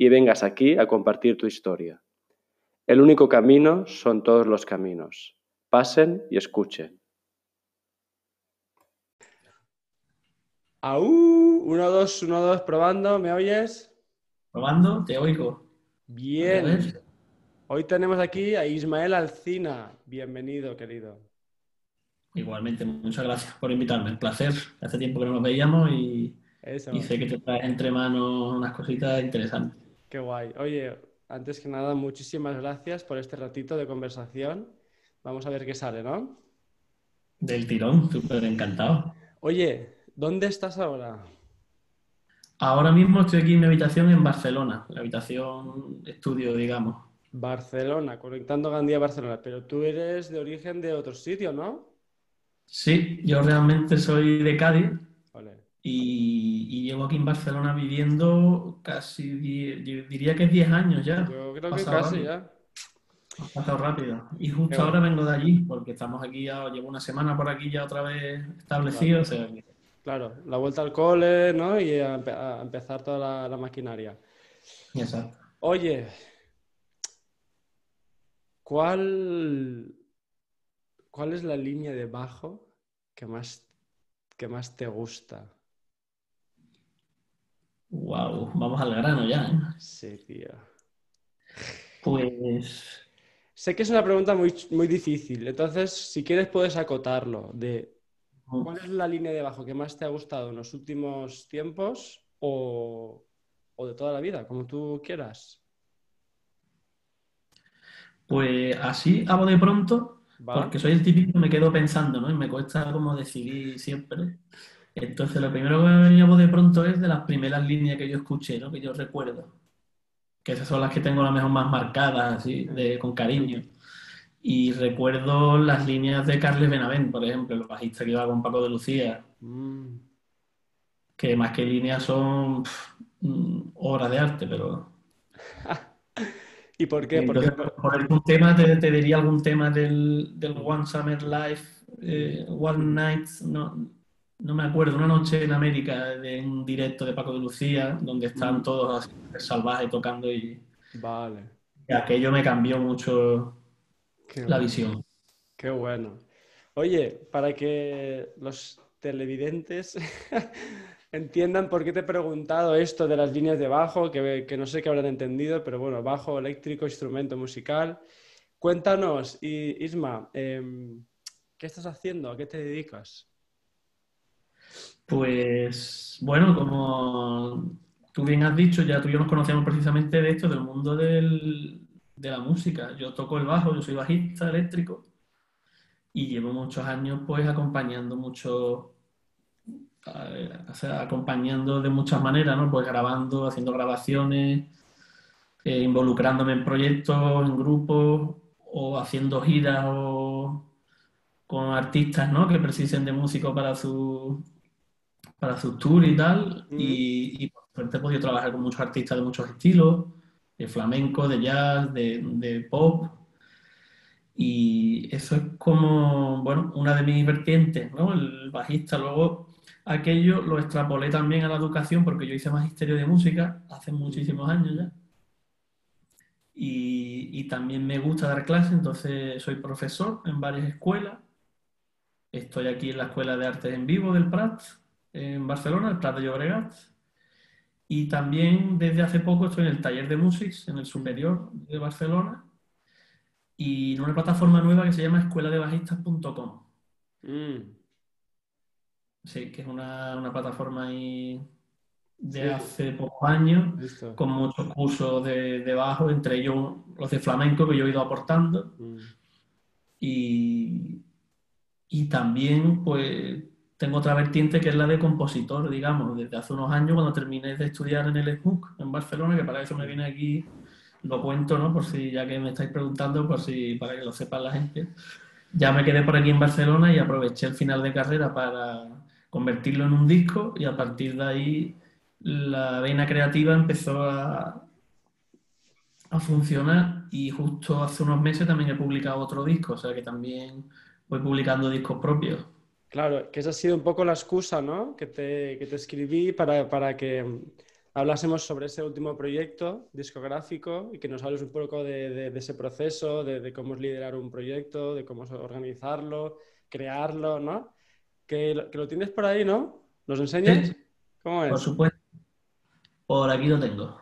y vengas aquí a compartir tu historia. El único camino son todos los caminos. Pasen y escuchen. Aú, 1, 2, 1, 2, probando, ¿me oyes? Probando, te oigo. Bien. Hoy tenemos aquí a Ismael Alcina. Bienvenido, querido. Igualmente, muchas gracias por invitarme. Un placer. Hace tiempo que no nos veíamos y, y sé que te traes entre manos unas cositas interesantes. Qué guay. Oye, antes que nada, muchísimas gracias por este ratito de conversación. Vamos a ver qué sale, ¿no? Del tirón, súper encantado. Oye, ¿Dónde estás ahora? Ahora mismo estoy aquí en mi habitación en Barcelona, la habitación estudio, digamos. Barcelona, conectando Gandía a Barcelona, pero tú eres de origen de otro sitio, ¿no? Sí, yo realmente soy de Cádiz y, llevo aquí en Barcelona viviendo casi, diría que 10 años ya. Yo creo que casi ya. Ha pasado rápido. Y justo ahora vengo de allí, porque estamos aquí ya, llevo una semana por aquí ya otra vez establecido. O sea, Claro, la vuelta al cole, ¿no? Y a, empezar toda la, maquinaria. Exacto. Oye, ¿cuál, ¿cuál es la línea de bajo que más, que más te gusta? Wow, vamos al grano ya, ¿eh? Sí, tío. Pues. Sé que es una pregunta muy, muy difícil, entonces, si quieres, puedes acotarlo de ¿Cuál es la línea de bajo que más te ha gustado en los últimos tiempos o, de toda la vida, como tú quieras? Pues así, hago de pronto, porque soy el típico que me quedo pensando, ¿no? Y me cuesta como decidir siempre. Entonces, lo primero que me hago de pronto es de las primeras líneas que yo escuché, ¿no? Que yo recuerdo. Que esas son las que tengo la mejor más marcadas, así, de, con cariño. Y recuerdo las líneas de Carles Benavent, por ejemplo, el bajista que iba con Paco de Lucía, mm. que más que líneas son mm, obras de arte, pero... ¿Y por qué? por algún tema, te, diría algún tema del, One Summer Life, eh, One Night, no, no me acuerdo, una noche en América, de un directo de Paco de Lucía, donde están mm. todos así, salvajes tocando y... Vale. Y aquello me cambió mucho la visión. Qué bueno. Oye, para que los televidentes entiendan por qué te he preguntado esto de las líneas de bajo, que, no sé qué habrán entendido, pero bueno, bajo eléctrico, instrumento musical. Cuéntanos, Isma, em, ¿qué estás haciendo? ¿A qué te dedicas? Pues bueno, como tú bien has dicho, ya tú y yo nos conocemos precisamente de esto, del mundo del, de la música. Yo toco el bajo, yo soy bajista eléctrico y llevo muchos años pues acompañando mucho, eh, acompañando de muchas maneras, ¿no? Pues grabando, haciendo grabaciones, eh, involucrándome en proyectos, en grupos o haciendo giras o con artistas, ¿no? Que precisen de músicos para su para sus tours y tal. Y, y por suerte he podido trabajar con muchos artistas de muchos estilos de flamenco, de jazz, de, pop. Y eso es como, bueno, una de mis vertientes, ¿no? El bajista. Luego, aquello lo extrapolé también a la educación porque yo hice magisterio de música hace muchísimos años ya. Y, también me gusta dar clases, entonces soy profesor en varias escuelas. Estoy aquí en la Escuela de Artes en Vivo del Prat, en Barcelona, el Prat de Llobregat. Y también desde hace poco estoy en el taller de Musics, en el superior de Barcelona, y en una plataforma nueva que se llama escueladebajistas.com. Mm. Sí, que es una, plataforma ahí de hace pocos años, con muchos cursos de, bajo, entre ellos los de flamenco que yo he ido aportando. Mm. Y, y también, pues, tengo otra vertiente que es la de compositor, digamos, desde hace unos años cuando terminé de estudiar en el SMUC en Barcelona, que para eso me vine aquí lo cuento, ¿no? Por si, ya que me estáis preguntando, por si, para que lo sepa la gente. Ya me quedé por aquí en Barcelona y aproveché el final de carrera para convertirlo en un disco y a partir de ahí la vena creativa empezó a, a funcionar y justo hace unos meses también he publicado otro disco, o sea que también voy publicando discos propios. Claro, que esa ha sido un poco la excusa, ¿no? Que te, que te escribí para, para que hablásemos sobre ese último proyecto discográfico y que nos hables un poco de, ese proceso, de, cómo es liderar un proyecto, de cómo organizarlo, crearlo, ¿no? Que, lo tienes por ahí, ¿no? ¿Nos enseñas? ¿Cómo es? Por supuesto. Por aquí lo tengo.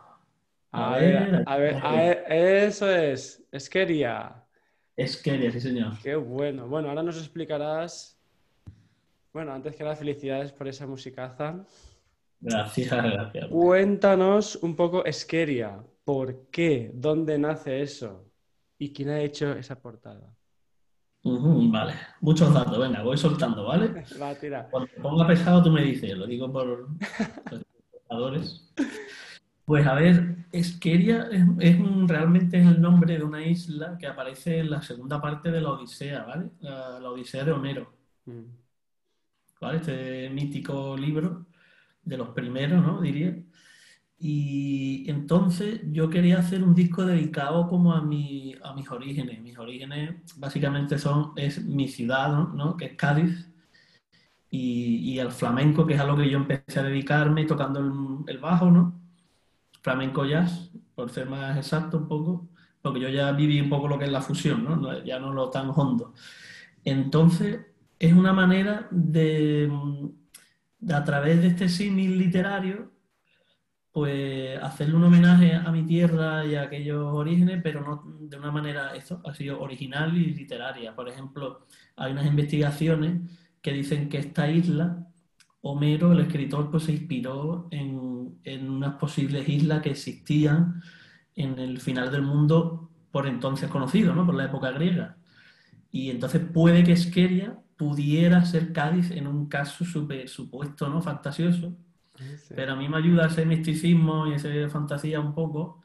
A, ver, a ver, eso es. Esqueria. Esqueria, sí, señor. Qué bueno. Bueno, ahora nos explicarás. Bueno, antes que nada, felicidades por esa musicaza. Gracias, gracias. Cuéntanos un poco, Esqueria, ¿por qué? ¿Dónde nace eso? ¿Y quién ha hecho esa portada? vale, muchos datos, venga, voy soltando, ¿vale? Va, tira. Cuando ponga pesado tú me dices, lo digo por los espectadores. Pues a ver, Esqueria es, realmente el nombre de una isla que aparece en la segunda parte de la Odisea, ¿vale? La, Odisea de Homero. Mm. ¿Vale? Este mítico libro de los primeros, ¿no? Diría. Y entonces yo quería hacer un disco dedicado como a, mi, a mis orígenes. Mis orígenes básicamente son, es mi ciudad, ¿no? Que es Cádiz. Y, y al flamenco, que es a lo que yo empecé a dedicarme tocando el, el bajo, ¿no? Flamenco jazz, por ser más exacto un poco, porque yo ya viví un poco lo que es la fusión, ¿no? Ya no lo tan hondo. Entonces, es una manera de a través de este símil literario, pues hacerle un homenaje a mi tierra y a aquellos orígenes, pero no de una manera, ha sido original y literaria. Por ejemplo, hay unas investigaciones que dicen que esta isla, Homero, el escritor, pues se inspiró en, en unas posibles islas que existían en el final del mundo por entonces conocido, ¿no? Por la época griega. Y entonces puede que Esqueria pudiera ser Cádiz en un caso súper supuesto, ¿no? Fantasioso. Pero a mí me ayuda ese misticismo y esa fantasía un poco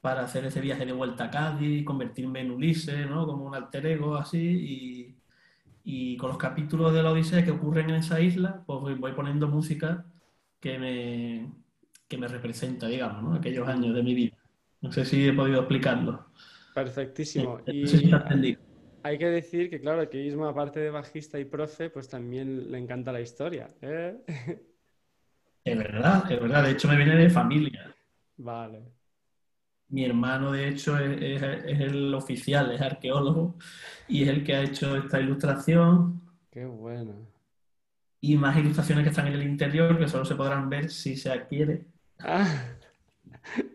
para hacer ese viaje de vuelta a Cádiz, convertirme en Ulises, ¿no? Como un alter ego así. Y, con los capítulos de la Odisea que ocurren en esa isla, pues voy poniendo música que me, que me representa, digamos, ¿no? Aquellos años de mi vida. No sé si he podido explicarlo. Perfectísimo. No sé si entendido hay que decir que, claro, que Isma, aparte de bajista y profe, pues también le encanta la historia. ¿eh? Es verdad, es verdad. De hecho, me viene de familia. Vale. Mi hermano, de hecho, es, el oficial, es arqueólogo y es el que ha hecho esta ilustración. Qué bueno. Y más ilustraciones que están en el interior que solo se podrán ver si se adquiere. Ah.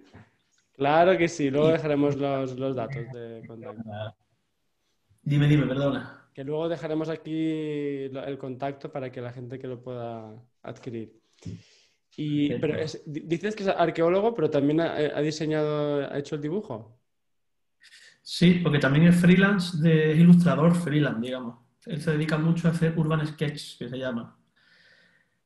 Claro que sí, luego dejaremos los, los datos de contacto. Dime, dime, perdona. Que luego dejaremos aquí el contacto para que la gente que lo pueda adquirir. Y, pero dices que es arqueólogo, pero también ha, diseñado, ha hecho el dibujo. Sí, porque también es freelance, de, ilustrador freelance, digamos. Él se dedica mucho a hacer urban sketch, que se llama.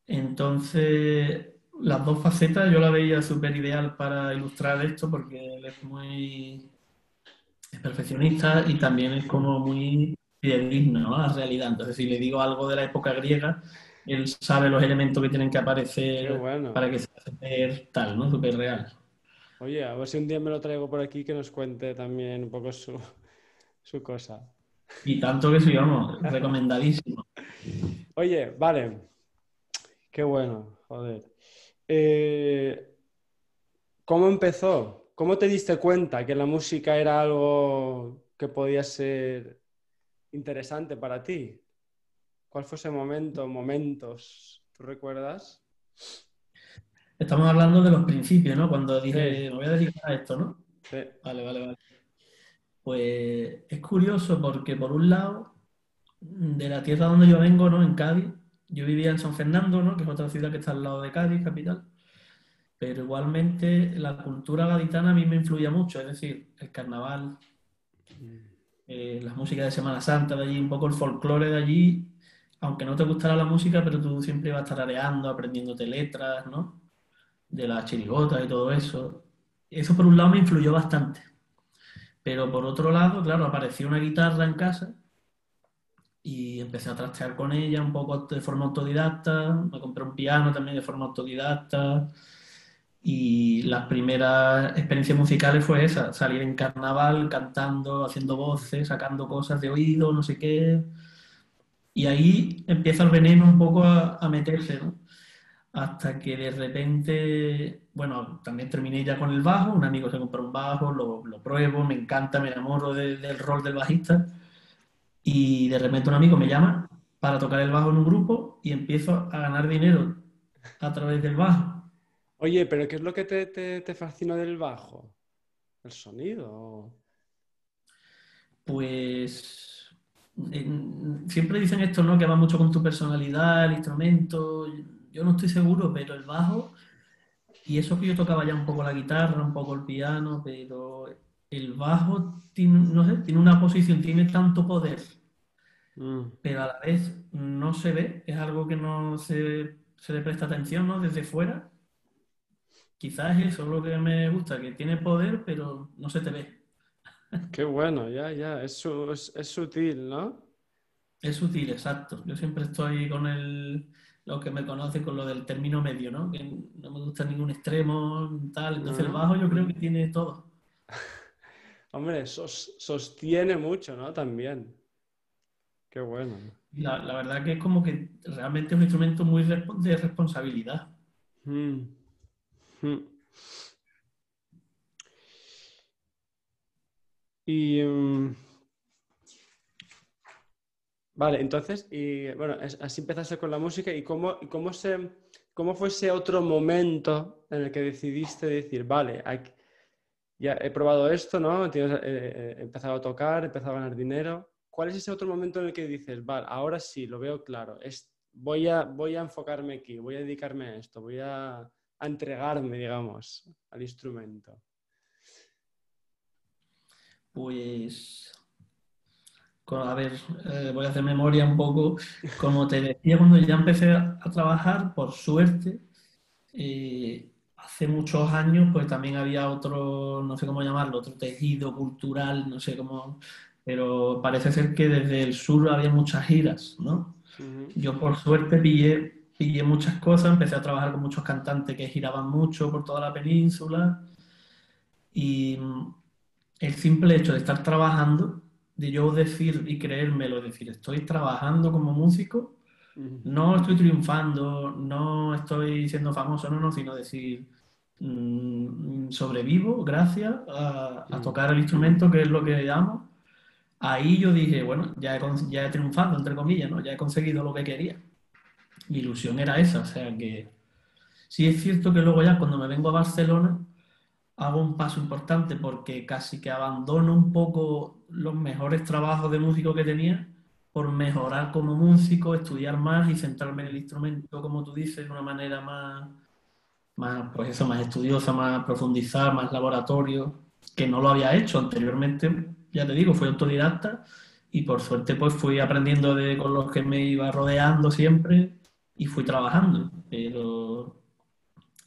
Entonces, las dos facetas yo la veía súper ideal para ilustrar esto porque él es muy es perfeccionista y también es como muy fidedigno a la realidad. Entonces, si le digo algo de la época griega, él sabe los elementos que tienen que aparecer para que se ver tal, ¿no? Súper real. Oye, a ver si un día me lo traigo por aquí que nos cuente también un poco su, su cosa. Y tanto que sí, vamos, recomendadísimo. Oye, vale. Qué bueno, joder. Eh, ¿Cómo empezó? ¿Cómo te diste cuenta que la música era algo que podía ser interesante para ti? ¿Cuál fue ese momento, momentos? ¿Tú recuerdas? Estamos hablando de los principios, ¿no? Cuando dije, me voy a dedicar a esto, ¿no? Sí. Vale, vale, vale. Pues es curioso porque, por un lado, de la tierra donde yo vengo, ¿no? En Cádiz, yo vivía en San Fernando, ¿no? Que es otra ciudad que está al lado de Cádiz, capital pero igualmente la cultura gaditana a mí me influía mucho, es decir, el carnaval, eh, las músicas de Semana Santa de allí, un poco el folclore de allí, aunque no te gustara la música, pero tú siempre ibas tarareando, aprendiéndote letras, ¿no? De las chirigotas y todo eso. eso por un lado me influyó bastante. Pero por otro lado, claro, apareció una guitarra en casa y empecé a trastear con ella un poco de forma autodidacta, me compré un piano también de forma autodidacta y las primeras experiencias musicales fue esa, salir en carnaval cantando, haciendo voces, sacando cosas de oído, no sé qué. Y ahí empieza el veneno un poco a, meterse, ¿no? Hasta que de repente, bueno, también terminé ya con el bajo, un amigo se compró un bajo, lo, lo pruebo, me encanta, me enamoro del rol del bajista. Y de repente un amigo me llama para tocar el bajo en un grupo y empiezo a ganar dinero a través del bajo. Oye, pero ¿qué es lo que te, te, fascina del bajo? ¿El sonido? Pues siempre dicen esto, ¿no? Que va mucho con tu personalidad, el instrumento. Yo no estoy seguro, pero el bajo, y eso que yo tocaba ya un poco la guitarra, un poco el piano, pero el bajo tiene, no sé, tiene una posición, tiene tanto poder, mm. pero a la vez no se ve, es algo que no se, se le presta atención, ¿no? Desde fuera Quizás eso es lo que me gusta, que tiene poder, pero no se te ve. Qué bueno, ya, ya, es, es, sutil, ¿no? Es sutil, exacto. Yo siempre estoy con el, lo que me conoce con lo del término medio, ¿no? Que no me gusta ningún extremo, tal. Entonces el bajo yo creo que tiene todo. Hombre, sostiene mucho, ¿no? También. Qué bueno. La, la, verdad que es como que realmente es un instrumento muy de responsabilidad. Mm. Y mm, vale, entonces, y bueno, así empezaste con la música y cómo, cómo, se, cómo fue ese otro momento en el que decidiste decir, vale, ya he probado esto, ¿no? Tienes, eh, he empezado a tocar, he empezado a ganar dinero. ¿Cuál es ese otro momento en el que dices, vale, ahora sí, lo veo claro, es, voy, a, voy a enfocarme aquí, voy a dedicarme a esto, voy a a entregarme, digamos, al instrumento? Pues, a ver, eh, voy a hacer memoria un poco. Como te decía, cuando ya empecé a trabajar, por suerte, eh, hace muchos años, pues también había otro, no sé cómo llamarlo, otro tejido cultural, no sé cómo, pero parece ser que desde el sur había muchas giras, ¿no? Yo por suerte pillé pillé muchas cosas, empecé a trabajar con muchos cantantes que giraban mucho por toda la península y mm, el simple hecho de estar trabajando, de yo decir y creérmelo, decir, estoy trabajando como músico, no estoy triunfando, no estoy siendo famoso, no, no, sino decir, mm, sobrevivo gracias a, tocar el instrumento, que es lo que amo. Ahí yo dije, bueno, ya he, ya he triunfado, entre comillas, ¿no? ya he conseguido lo que quería mi ilusión era esa, o sea que sí es cierto que luego ya cuando me vengo a Barcelona hago un paso importante porque casi que abandono un poco los mejores trabajos de músico que tenía por mejorar como músico, estudiar más y centrarme en el instrumento, como tú dices, de una manera más, más, pues eso, más estudiosa, más profundizar, más laboratorio, que no lo había hecho anteriormente, ya te digo, fui autodidacta y por suerte pues fui aprendiendo de, con los que me iba rodeando siempre y fui trabajando. Pero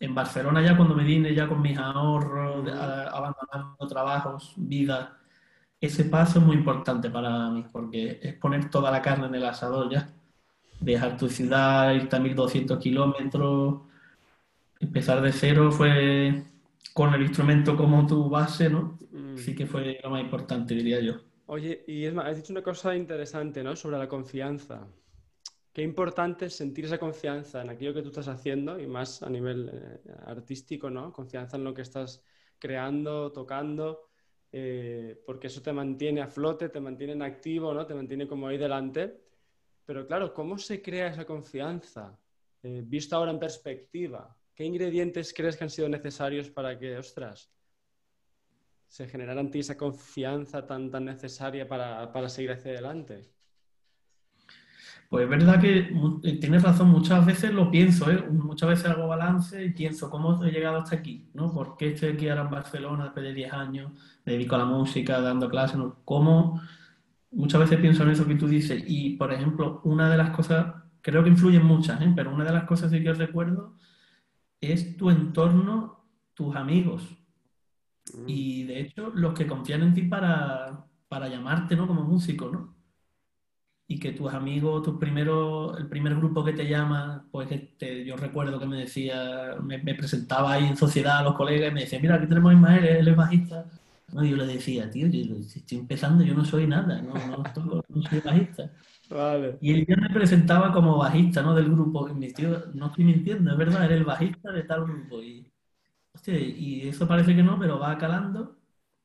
en Barcelona ya cuando me vine ya con mis ahorros, abandonando trabajos, vida, ese paso es muy importante para mí porque es poner toda la carne en el asador ya. Dejar tu ciudad, irte a 1200 kilómetros, empezar de cero fue con el instrumento como tu base, ¿no? Mm. Sí que fue lo más importante, diría yo. Oye, y es más, has dicho una cosa interesante, ¿no? Sobre la confianza. Qué importante es sentir esa confianza en aquello que tú estás haciendo y más a nivel eh, artístico, ¿no? Confianza en lo que estás creando, tocando, eh, porque eso te mantiene a flote, te mantiene en activo, ¿no? Te mantiene como ahí delante. Pero claro, ¿cómo se crea esa confianza? Eh, visto ahora en perspectiva, ¿qué ingredientes crees que han sido necesarios para que, ostras, se generara en ti esa confianza tan, tan necesaria para, para seguir hacia adelante? Pues es verdad que eh, tienes razón, muchas veces lo pienso, ¿eh? muchas veces hago balance y pienso cómo he llegado hasta aquí, ¿no? ¿Por qué estoy aquí ahora en Barcelona después de 10 años, me dedico a la música, dando clases, ¿Cómo? Muchas veces pienso en eso que tú dices y, por ejemplo, una de las cosas, creo que influyen muchas, ¿eh? pero una de las cosas que yo recuerdo es tu entorno, tus amigos. Y de hecho, los que confían en ti para, para llamarte, ¿no? Como músico, ¿no? Y que tus amigos, tus primeros, el primer grupo que te llama, pues este, yo recuerdo que me decía, me, presentaba ahí en sociedad a los colegas y me decía, mira, aquí tenemos a Ismael, él es bajista. No, yo le decía, tío, yo estoy empezando, yo no soy nada, no, no, soy bajista. Vale. Y él ya me presentaba como bajista, ¿no? Del grupo. Y mi tío, no estoy mintiendo, es verdad, eres el bajista de tal grupo. Y, hostia, y eso parece que no, pero va calando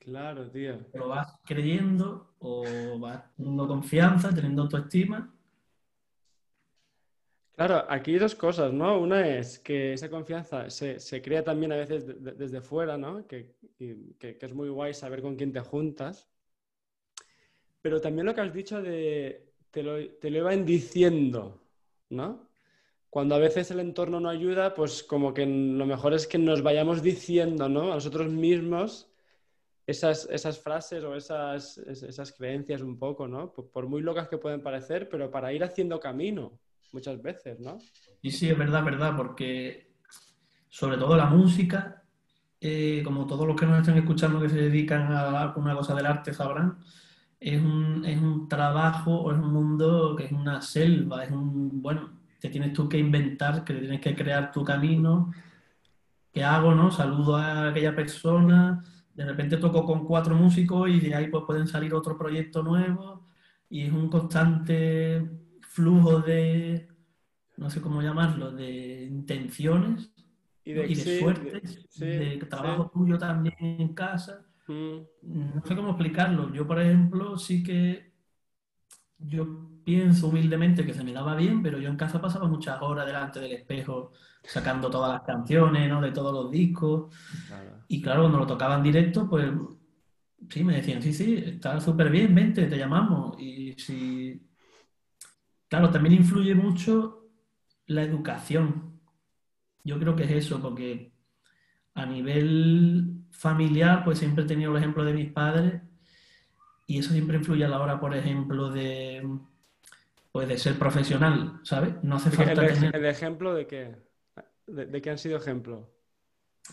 Claro, tío. Lo vas creyendo o vas teniendo confianza, teniendo autoestima. Claro, aquí hay dos cosas, ¿no? Una es que esa confianza se, crea también a veces desde fuera, ¿no? Que, es muy guay saber con quién te juntas. Pero también lo que has dicho de te lo, te lo iban diciendo, ¿no? Cuando a veces el entorno no ayuda, pues como que lo mejor es que nos vayamos diciendo, ¿no? A nosotros mismos esas, esas frases o esas, esas creencias un poco, ¿no? Por, muy locas que pueden parecer, pero para ir haciendo camino muchas veces, ¿no? Y sí, es verdad, verdad, porque sobre todo la música, eh, como todos los que nos están escuchando que se dedican a alguna cosa del arte sabrán, es un, es un trabajo o es un mundo que es una selva, es un, bueno, te tienes tú que inventar, que tienes que crear tu camino, ¿qué hago, no? Saludo a aquella persona, de repente toco con cuatro músicos y de ahí pues pueden salir otro proyecto nuevo y es un constante flujo de, no sé cómo llamarlo, de intenciones y de, suertes, de trabajo tuyo también en casa. Mm. No sé cómo explicarlo. Yo, por ejemplo, sí que yo pienso humildemente que se me daba bien, pero yo en casa pasaba muchas horas delante del espejo sacando todas las canciones, ¿no? De todos los discos. Y claro, cuando lo tocaban directo, pues sí, me decían, sí, sí, está súper bien, vente, te llamamos. Y si... Claro, también influye mucho la educación. Yo creo que es eso, porque a nivel familiar, pues siempre he tenido el ejemplo de mis padres y eso siempre influye a la hora, por ejemplo, de, pues de ser profesional, ¿sabes? No hace falta el, tener... ¿El ejemplo de qué? ¿De, qué han sido ejemplos?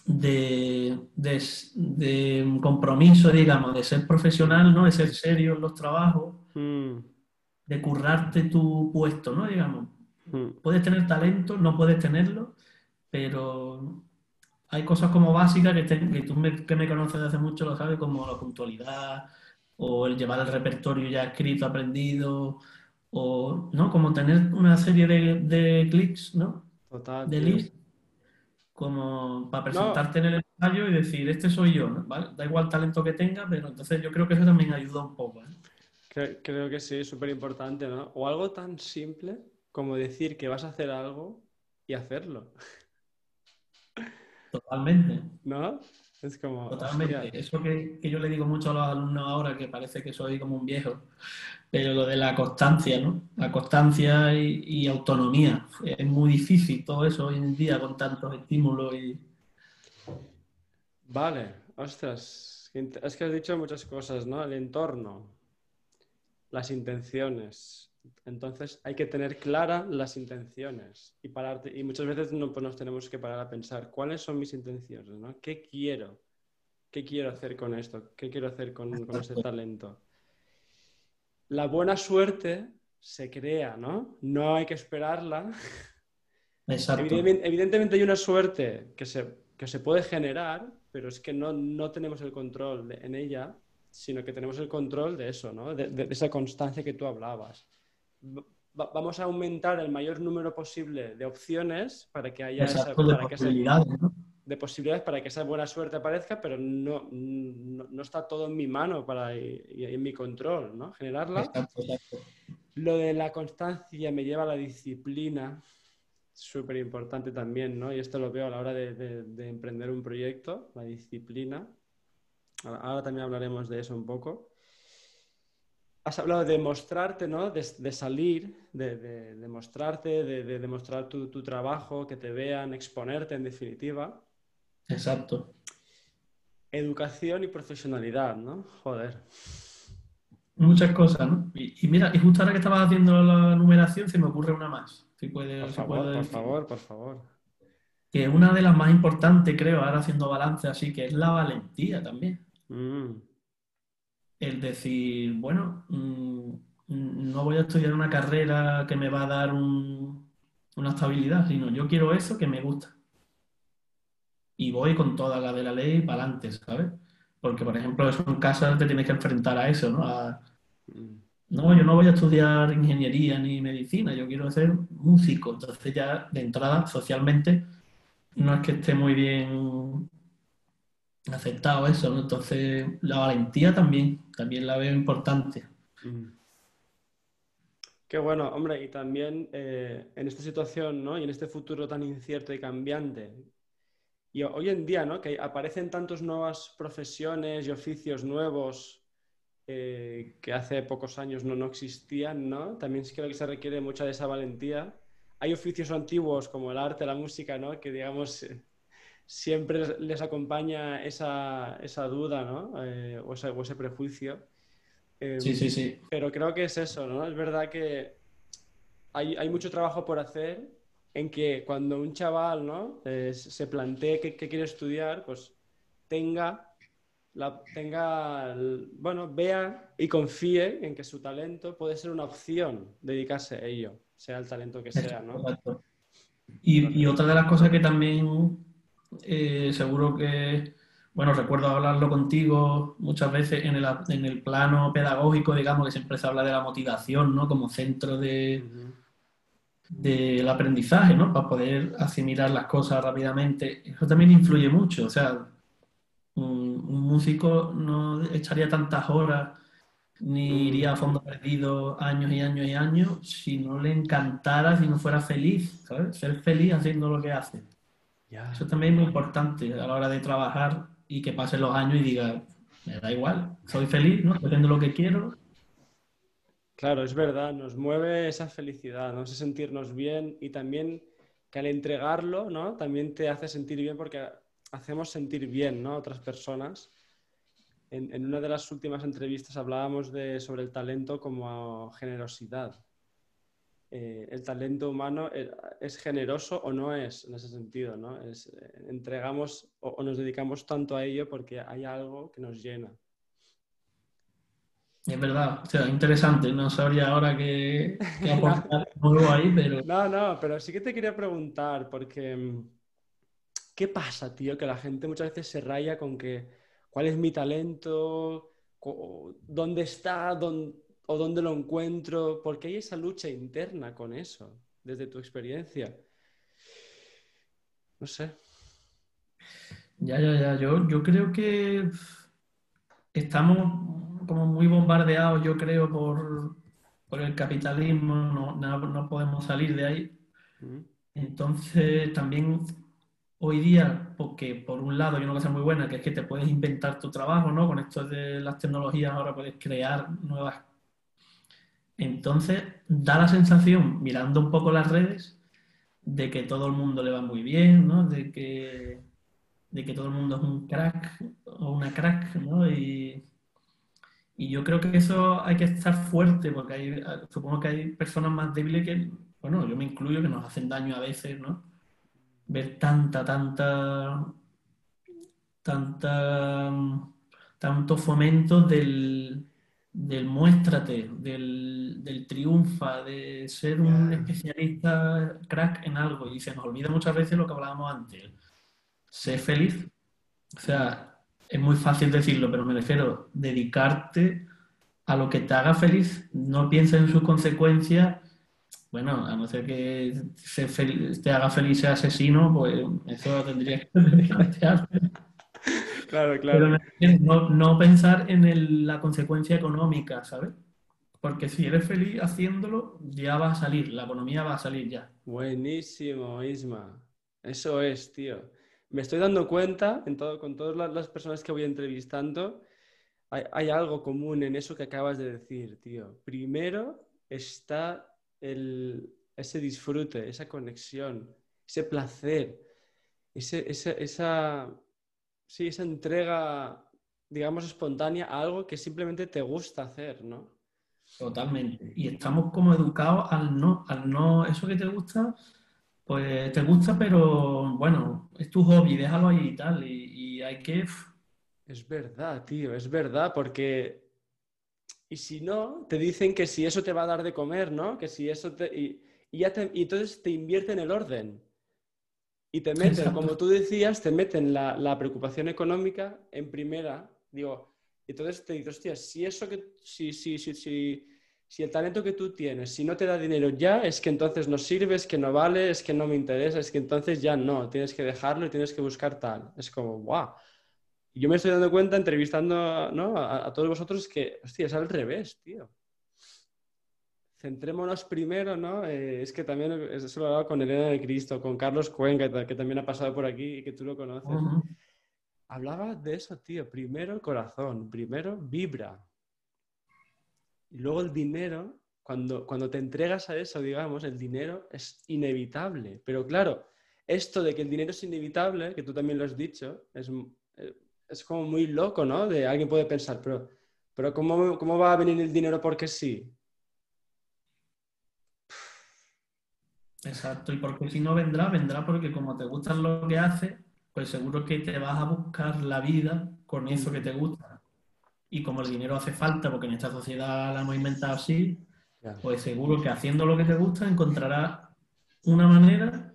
De, de, compromiso, digamos, de ser profesional, ¿no? De ser serio en los trabajos, mm. de currarte tu puesto, ¿no? Digamos. Mm. Puedes tener talento, no puedes tenerlo, pero hay cosas como básicas que, que tú me, que me conoces desde hace mucho lo sabes, como la puntualidad, o el llevar el repertorio ya escrito, aprendido, o ¿no? como tener una serie de, de clics, ¿no? Total. De list, como para presentarte en el ensayo y decir, este soy yo, ¿vale? Da igual el talento que tenga, pero entonces yo creo que eso también ayuda un poco. ¿eh? Creo, que sí, súper importante, ¿no? O algo tan simple como decir que vas a hacer algo y hacerlo. Totalmente. ¿No? Es como. Totalmente. Eso que, yo le digo mucho a los alumnos ahora, que parece que soy como un viejo, pero lo de la constancia, ¿no? La constancia y, autonomía. Es muy difícil todo eso hoy en día con tantos estímulos y. Vale, ostras. Es que has dicho muchas cosas, ¿no? El entorno, las intenciones. Entonces hay que tener claras las intenciones y, pararte, y muchas veces no, pues nos tenemos que parar a pensar cuáles son mis intenciones, ¿no? ¿Qué quiero? ¿Qué quiero hacer con esto? ¿Qué quiero hacer con, con ese talento? La buena suerte se crea, ¿no? No hay que esperarla. Evidentemente, hay una suerte que se, que se puede generar, pero es que no, no tenemos el control en ella, sino que tenemos el control de eso, ¿no? de esa constancia que tú hablabas vamos a aumentar el mayor número posible de opciones para que haya esa, de, posibilidades, de posibilidades para que esa buena suerte aparezca, pero no, no, está todo en mi mano para, y, en mi control, ¿no? Generarla. Lo de la constancia me lleva a la disciplina, súper importante también, ¿no? Y esto lo veo a la hora de, de emprender un proyecto, la disciplina. Ahora también hablaremos de eso un poco has hablado de mostrarte, ¿no? De, salir, de, de, mostrarte, de, demostrar tu, tu, trabajo, que te vean, exponerte en definitiva. Exacto. Educación y profesionalidad, ¿no? Joder. Muchas cosas, ¿no? Y, mira, y justo ahora que estabas haciendo la numeración se me ocurre una más. por, favor, por favor, por favor. que una de las más importantes, creo, ahora haciendo balance así, que es la valentía también. Mm. El decir, bueno, mm, no voy a estudiar una carrera que me va a dar un- una estabilidad, sino yo quiero eso que me gusta. Y voy con toda la de la ley para adelante, ¿sabes? Porque, por ejemplo, eso en casa te tienes que enfrentar a eso, ¿no? Mm. no, yo no voy a estudiar ingeniería ni medicina, yo quiero ser músico. Entonces ya de entrada, socialmente, no es que esté muy bien aceptado eso, ¿no? Entonces la valentía también, también la veo importante. Qué bueno, hombre, y también eh, en esta situación, ¿no? Y en este futuro tan incierto y cambiante. Y ho- hoy en día, ¿no? Que aparecen tantas nuevas profesiones y oficios nuevos eh, que hace pocos años no, no existían, ¿no? También creo que se requiere mucha de esa valentía. Hay oficios antiguos como el arte, la música, ¿no? Que digamos siempre les acompaña esa, esa duda, ¿no? Eh, o ese, o ese prejuicio. Em, Sí, sí, sí. pero creo que es eso, ¿no? Es verdad que hay, hay mucho trabajo por hacer en que cuando un chaval, ¿no? Eh, se plantee qué, qué quiere estudiar, pues tenga, la, tenga, el- bueno, vea y confíe en que su talento puede ser una opción dedicarse a ello, sea el talento que sea, ¿no? Y, y otra de las cosas que también eh, seguro que, bueno, recuerdo hablarlo contigo muchas veces en el, en el plano pedagógico, digamos, que siempre se habla de la motivación, ¿no? Como centro de, del aprendizaje, ¿no? Para poder asimilar las cosas rápidamente. Eso también influye mucho. O sea, un, un músico no echaría tantas horas ni iría a fondo perdido años y años y años si no le encantara, si no fuera feliz, ¿sabes? Ser feliz haciendo lo que hace. Ya. Eso también es muy importante a la hora de trabajar y que pasen los años y diga, me da igual, soy feliz, ¿no? Estoy haciendo lo que quiero. Claro, es verdad, nos mueve esa felicidad, ¿no? Ese sentirnos bien y también que al entregarlo, ¿no? También te hace sentir bien porque hacemos sentir bien, ¿no? A otras personas. En, en una de las últimas entrevistas hablábamos de, sobre el talento como generosidad. Eh, el talento humano eh, es generoso o no es en ese sentido, ¿no? Es, eh, entregamos o, o nos dedicamos tanto a ello porque hay algo que nos llena. Es verdad, o sea, interesante. No sabría ahora qué, qué aportar nuevo ahí, pero No, no, pero sí que te quería preguntar, porque mm, ¿qué pasa, tío? Que la gente muchas veces se raya con que cuál es mi talento, dónde está, Dón- o dónde lo encuentro, porque hay esa lucha interna con eso, desde tu experiencia. No sé. ya, ya, ya. Yo, yo creo que estamos como muy bombardeados, yo creo, por, por el capitalismo. No, no, no podemos salir de ahí. Entonces, también hoy día, porque por un lado hay una cosa muy buena, que es que te puedes inventar tu trabajo, ¿no? Con esto de las tecnologías ahora puedes crear nuevas. Entonces, da la sensación, mirando un poco las redes, de que todo el mundo le va muy bien, ¿no? De que, de que todo el mundo es un crack o una crack, ¿no? Y, y yo creo que eso hay que estar fuerte, porque hay, supongo que hay personas más débiles que, bueno, yo me incluyo, que nos hacen daño a veces, ¿no? Ver tanta, tanta, tanta, tanto fomento del, del muéstrate, del, del triunfa, de ser un especialista crack en algo. Y se nos olvida muchas veces lo que hablábamos antes. Ser feliz. O sea, es muy fácil decirlo, pero me refiero dedicarte a lo que te haga feliz. No pienses en sus consecuencias. Bueno, a no ser que se te haga feliz ser asesino, pues eso tendrías que Claro, Pero claro. no, no pensar en el- la consecuencia económica, ¿sabes? Porque si eres feliz haciéndolo, ya va a salir, la economía va a salir ya. Buenísimo, Isma. Eso es, tío. Me estoy dando cuenta en todo, con todas la- las personas que voy entrevistando, hay, hay algo común en eso que acabas de decir, tío. Primero está el, ese disfrute, esa conexión, ese placer, ese, ese- esa, sí, esa entrega, digamos, espontánea a algo que simplemente te gusta hacer, ¿no? Totalmente. Y estamos como educados al no, al no, eso que te gusta, pues te gusta, pero bueno, es tu hobby, déjalo ahí y tal. Y, y hay que. Es verdad, tío, es verdad, porque. Y si no, te dicen que si eso te va a dar de comer, ¿no? Que si eso te. Y, y ya te... y entonces te invierte en el orden. Y te meten, Exacto. como tú decías, te meten la, la preocupación económica en primera. Digo, entonces te dices, hostia, si eso que. Si, si, si, si, si el talento que tú tienes, si no te da dinero ya, es que entonces no sirve, es que no vale, es que no me interesa, es que entonces ya no, tienes que dejarlo y tienes que buscar tal. Es como, guau. Yo me estoy dando cuenta entrevistando ¿no? a, a todos vosotros que, hostia, es al revés, tío. Centrémonos primero, ¿no? Eh, es que también eso lo he hablado con Elena de Cristo, con Carlos Cuenca, que, también ha pasado por aquí y que tú lo conoces. Ujú. Hablaba de eso, tío. Primero el corazón, primero vibra. Y luego el dinero, cuando, cuando te entregas a eso, digamos, el dinero es inevitable. Pero claro, esto de que el dinero es inevitable, que tú también lo has dicho, es, eh, es como muy loco, ¿no? De alguien puede pensar, pero, pero ¿cómo, ¿cómo va a venir el dinero porque sí? Exacto, y porque si no vendrá, vendrá porque como te gusta lo que haces, pues seguro que te vas a buscar la vida con eso que te gusta. Y como el dinero hace falta, porque en esta sociedad la hemos inventado así, pues seguro que haciendo lo que te gusta encontrarás una manera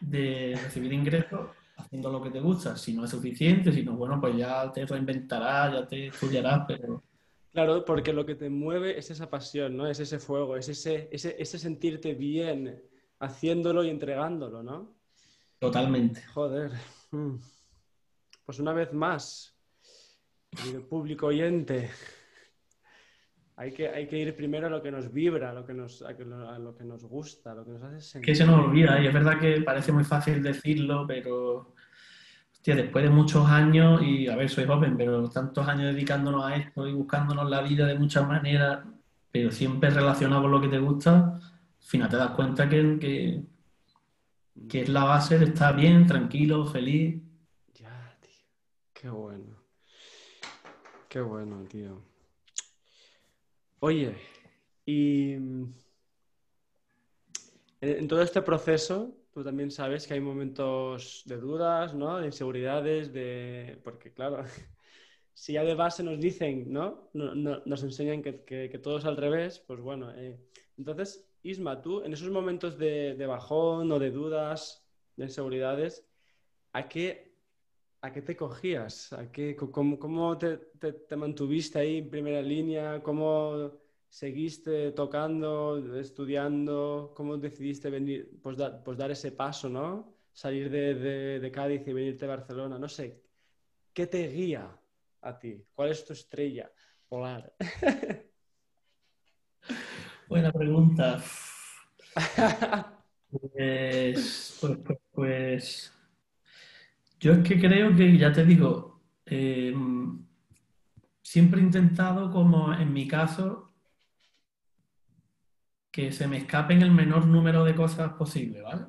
de recibir ingresos haciendo lo que te gusta. Si no es suficiente, si no, bueno, pues ya te reinventarás, ya te estudiarás, pero Claro, porque lo que te mueve es esa pasión, ¿no? Es ese fuego, es ese, ese, ese sentirte bien haciéndolo y entregándolo, ¿no? totalmente. Joder. Mm. Pues una vez más, público oyente, hay que, hay que ir primero a lo que nos vibra, a lo que nos, a que- a lo que nos gusta, a lo que nos hace sentir. que se nos olvida, y es verdad que parece muy fácil decirlo, pero hostia, después de muchos años, y a ver, soy joven, pero tantos años dedicándonos a esto y buscándonos la vida de muchas maneras, pero siempre relacionado con lo que te gusta, final te das cuenta que, que, que es la base de estar bien, tranquilo, feliz. Ya, tío. Qué bueno. Qué bueno, tío. Oye, y mm, en, en todo este proceso, tú también sabes que hay momentos de dudas, ¿no? De inseguridades, de... Porque claro, si ya de base nos dicen, ¿no? No- no- nos enseñan que, que- que todo es al revés, pues bueno. eh, Entonces, Isma, tú en esos momentos de, de bajón o de dudas, de inseguridades, ¿a qué, a qué te cogías? ¿A qué, cómo, te, te- te mantuviste ahí en primera línea? ¿Cómo seguiste tocando, estudiando? ¿Cómo decidiste venir, pues, da- pues dar ese paso, ¿no? Salir de- de Cádiz y venirte a Barcelona. No sé, ¿qué te guía a ti? ¿Cuál es tu estrella polar? Buena pregunta. Pues, pues, pues, pues, yo es que creo que, ya te digo, eh, siempre he intentado, como en mi caso, que se me escapen el menor número de cosas posible, ¿vale?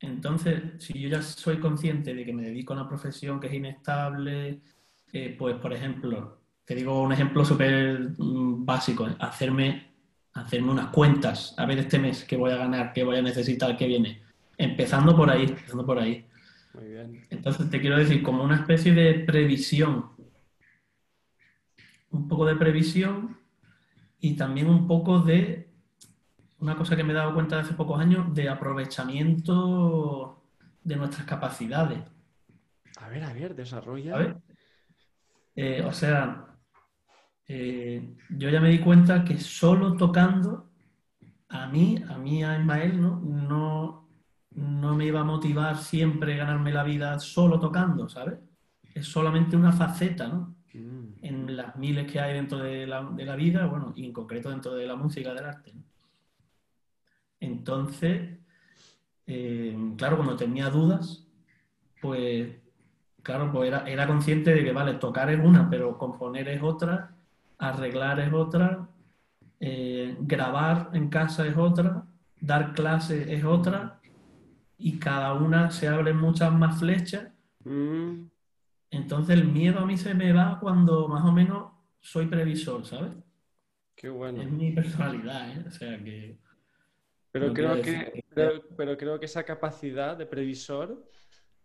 Entonces, si yo ya soy consciente de que me dedico a una profesión que es inestable, eh, pues, por ejemplo, te digo un ejemplo súper mm, básico, hacerme, hacerme unas cuentas, a ver este mes qué voy a ganar, qué voy a necesitar, qué viene. Empezando por ahí, empezando por ahí. Muy bien. Entonces te quiero decir, como una especie de previsión, un poco de previsión y también un poco de, una cosa que me he dado cuenta hace pocos años, de aprovechamiento de nuestras capacidades. A ver, a ver, desarrolla. Eh, o sea, eh, yo ya me di cuenta que solo tocando, a mí, a mí, a Ismael, ¿no? No, no me iba a motivar siempre ganarme la vida solo tocando, ¿sabes? Es solamente una faceta, ¿no? Mm, En las miles que hay dentro de la, de la vida, bueno, y en concreto dentro de la música, del arte. ¿no? Entonces, eh, claro, cuando tenía dudas, pues claro, pues era, era consciente de que, vale, tocar es una, pero componer es otra, arreglar es otra, eh, grabar en casa es otra, dar clases es otra, y cada una se abren muchas más flechas. mm, Entonces el miedo a mí se me va cuando más o menos soy previsor, ¿sabes? qué bueno. Es mi personalidad, ¿eh? O sea que... Pero, creo que, pero, creo que esa capacidad de previsor,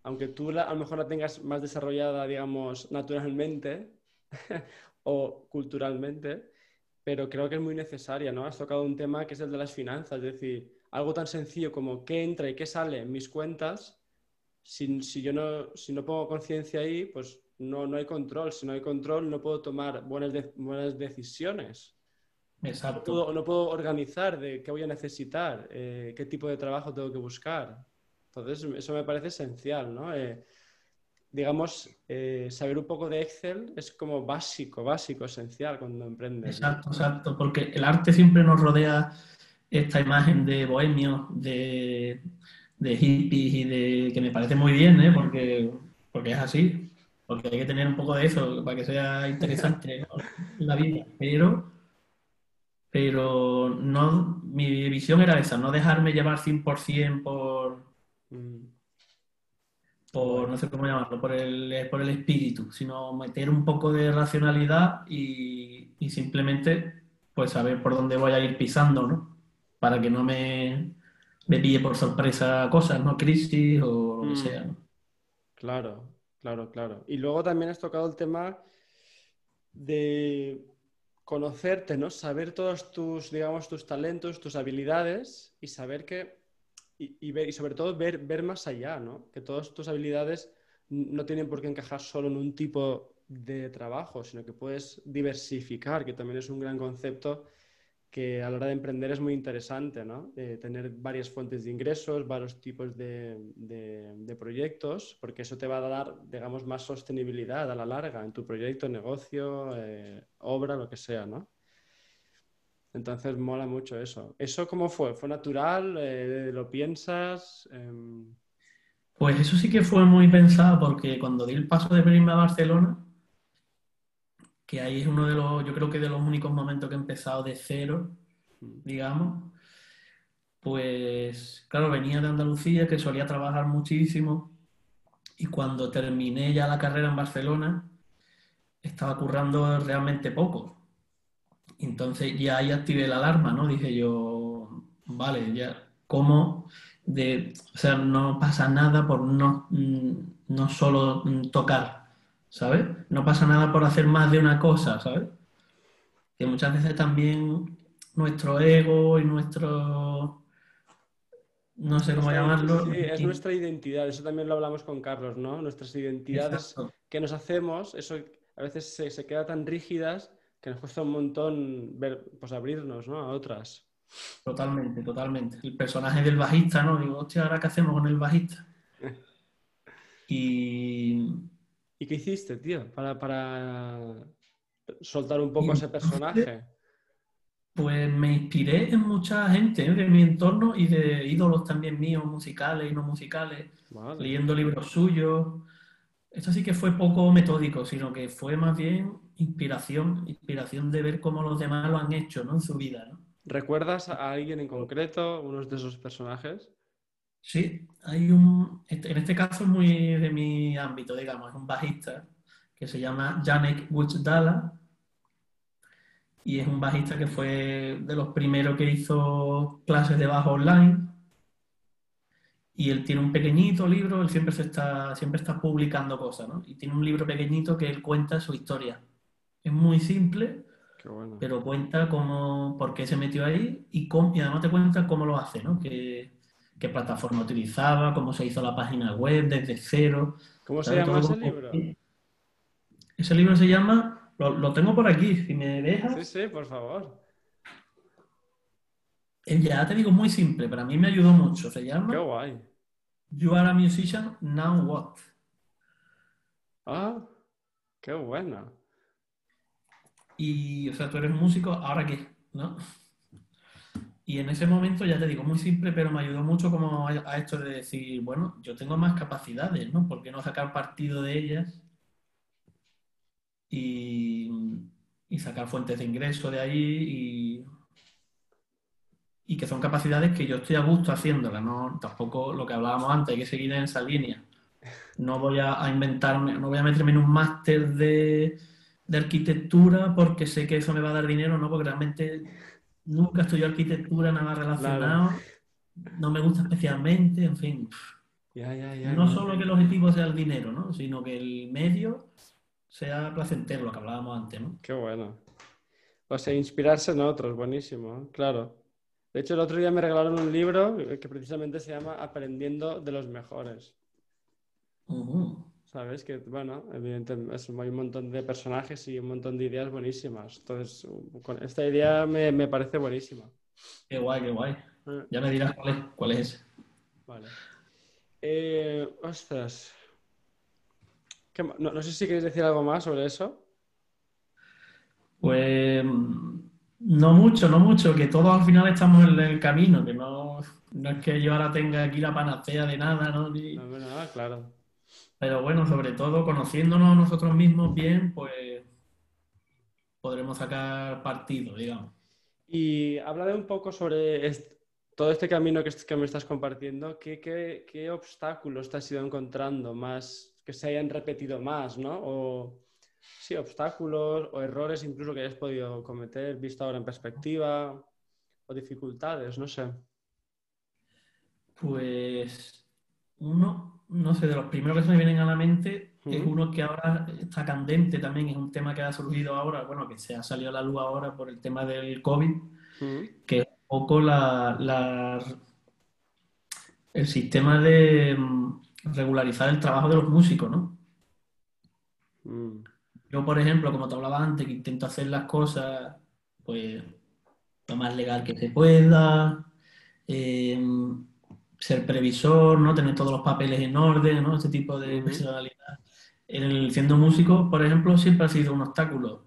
aunque tú a lo mejor la tengas más desarrollada, digamos, naturalmente o culturalmente, pero creo que es muy necesaria, ¿no? Has tocado un tema que es el de las finanzas, es decir, algo tan sencillo como qué entra y qué sale en mis cuentas, si, si yo no, si no pongo conciencia ahí, pues no, no hay control. Si no hay control, no puedo tomar buenas, buenas decisiones. Exacto. No puedo, organizar de qué voy a necesitar, eh, qué tipo de trabajo tengo que buscar. Entonces, eso me parece esencial, ¿no? Eh, digamos, eh, saber un poco de Excel es como básico, básico, esencial cuando emprendes. Exacto, exacto, porque el arte siempre nos rodea esta imagen de bohemio, de, de hippies y de que me parece muy bien, ¿eh? porque, porque es así, porque hay que tener un poco de eso para que sea interesante la vida, pero, pero no, mi visión era esa, no dejarme llevar 100% por, mm. Por, no sé cómo llamarlo, por el, por el espíritu, sino meter un poco de racionalidad y, y simplemente pues saber por dónde voy a ir pisando, ¿no? Para que no me, me pille por sorpresa cosas, ¿no? Crisis o lo que mm. sea, ¿no? Claro, claro, claro. Y luego también has tocado el tema de conocerte, ¿no? Saber todos tus, digamos, tus talentos, tus habilidades y saber que, y, ver, y sobre todo ver, ver más allá, ¿no? Que todas tus habilidades no tienen por qué encajar solo en un tipo de trabajo, sino que puedes diversificar, que también es un gran concepto que a la hora de emprender es muy interesante, ¿no? tener varias fuentes de ingresos, varios tipos de, de, proyectos, porque eso te va a dar, digamos, más sostenibilidad a la larga en tu proyecto, negocio, eh, obra, lo que sea, ¿no? Entonces mola mucho eso. ¿Eso cómo fue? ¿Fue natural? Eh, ¿Lo piensas? Em, pues eso sí que fue muy pensado porque cuando di el paso de venirme a Barcelona, que ahí es uno de los, yo creo que de los únicos momentos que he empezado de cero, digamos. Pues claro, venía de Andalucía, que solía trabajar muchísimo, y cuando terminé ya la carrera en Barcelona, estaba currando realmente poco. Entonces ya ahí activé la alarma, ¿no? Dije yo, vale, ya, ¿cómo? De, o sea, no pasa nada por no, no solo tocar, ¿sabes? No pasa nada por hacer más de una cosa, ¿sabes? Que muchas veces también nuestro ego y nuestro... No sé cómo llamarlo. Sí, es nuestra identidad, eso también lo hablamos con Carlos, ¿no? Nuestras identidades que nos hacemos, eso a veces se, se queda tan rígidas que nos cuesta un montón ver, pues abrirnos ¿no? a otras. Totalmente, totalmente. El personaje del bajista, ¿no? Digo, hostia, ¿ahora qué hacemos con el bajista? y, ¿Y qué hiciste, tío, para, soltar un poco a ese personaje? Pues me inspiré en mucha gente ¿eh? de mi entorno y de ídolos también míos, musicales y no musicales, leyendo libros suyos. Esto sí que fue poco metódico, sino que fue más bien inspiración, inspiración de ver cómo los demás lo han hecho ¿no? en su vida. ¿no? ¿Recuerdas a alguien en concreto, unos de esos personajes? Sí, hay un. Este, en este caso es muy de mi ámbito, digamos, es un bajista que se llama Janek Wuchdala y es un bajista que fue de los primeros que hizo clases de bajo online. Y él tiene un pequeñito libro, él siempre, se está, siempre está publicando cosas, ¿no? Y tiene un libro pequeñito que él cuenta su historia. Es muy simple, pero cuenta cómo, por qué se metió ahí y, cómo, y además te cuenta cómo lo hace, ¿no? Qué plataforma utilizaba, cómo se hizo la página web desde cero. ¿Cómo se llama ese libro? Ese libro se llama, lo, tengo por aquí, si me dejas. Sí, sí, por favor. Eh, ya te digo, muy simple, pero a mí me ayudó mucho. Se llama. Qué guay. You are a musician, now what? Ah, qué buena. Y, o sea, tú eres músico, ¿ahora qué? ¿No? Y en ese momento, ya te digo, muy simple, pero me ayudó mucho como a esto de decir, bueno, yo tengo más capacidades, ¿no? ¿Por qué no sacar partido de ellas y, sacar fuentes de ingreso de ahí y, que son capacidades que yo estoy a gusto haciéndolas, ¿no? Tampoco lo que hablábamos antes, hay que seguir en esa línea. No voy a, inventarme, no voy a meterme en un máster de, de arquitectura porque sé que eso me va a dar dinero, ¿no? Porque realmente nunca estudió arquitectura, nada relacionado. no me gusta especialmente, en fin. Ya, ya, ya. No solo que el objetivo sea el dinero, ¿no? Sino que el medio sea placentero, lo que hablábamos antes, ¿no? Qué bueno. O sea, inspirarse en otros, buenísimo, claro. De hecho, el otro día me regalaron un libro que precisamente se llama Aprendiendo de los mejores. ¿Sabes? Que, bueno, evidentemente es- hay un montón de personajes y un montón de ideas buenísimas. Entonces, con esta idea me, me parece buenísima. Qué guay, qué guay. Eh, Ya me dirás cuál es, cuál es. Vale. Eh, ostras. ¿Qué ma- no, no sé si queréis decir algo más sobre eso. Pues no mucho, no mucho, que todos al final estamos en el camino, que no, no es que yo ahora tenga aquí la panacea de nada, ¿no? Ni- No, ah, claro. Pero bueno, sobre todo conociéndonos nosotros mismos bien, pues podremos sacar partido, digamos. Y habla de un poco sobre todo este camino que, que me estás compartiendo. ¿Qué, qué, qué obstáculos te has ido encontrando más, que se hayan repetido más, ¿no? O sí, obstáculos o errores incluso que hayas podido cometer, visto ahora en perspectiva, o dificultades, no sé. Pues uno, no sé, de los primeros que se me vienen a la mente es uno que ahora está candente también, es un tema que ha surgido ahora, bueno, que se ha salido a la luz ahora por el tema del COVID, que es un poco la, la- el sistema de mm, regularizar el trabajo de los músicos, ¿no? mm, Yo, por ejemplo, como te hablaba antes, que intento hacer las cosas, pues, lo más legal que se pueda, eh, ser previsor, ¿no? Tener todos los papeles en orden, ¿no? Este tipo de personalidad. El, siendo músico, por ejemplo, siempre ha sido un obstáculo.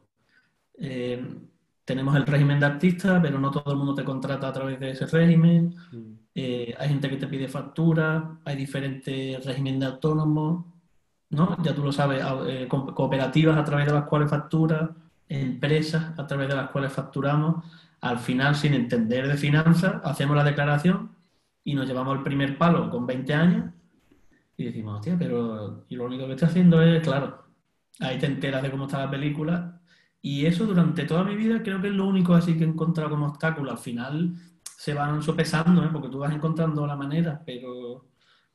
Eh, tenemos el régimen de artista, pero no todo el mundo te contrata a través de ese régimen. mm. Eh, hay gente que te pide factura, hay diferentes regímenes de autónomos, ¿no? Ya tú lo sabes, eh, co- cooperativas a través de las cuales facturas, empresas a través de las cuales facturamos. Al final, sin entender de finanzas, hacemos la declaración y nos llevamos el primer palo con 20 años y decimos, hostia, pero y lo único que estoy haciendo es, claro, ahí te enteras de cómo está la película. Y eso durante toda mi vida creo que es lo único así que he encontrado como obstáculo. Al final se van sopesando, ¿eh? porque tú vas encontrando la manera, pero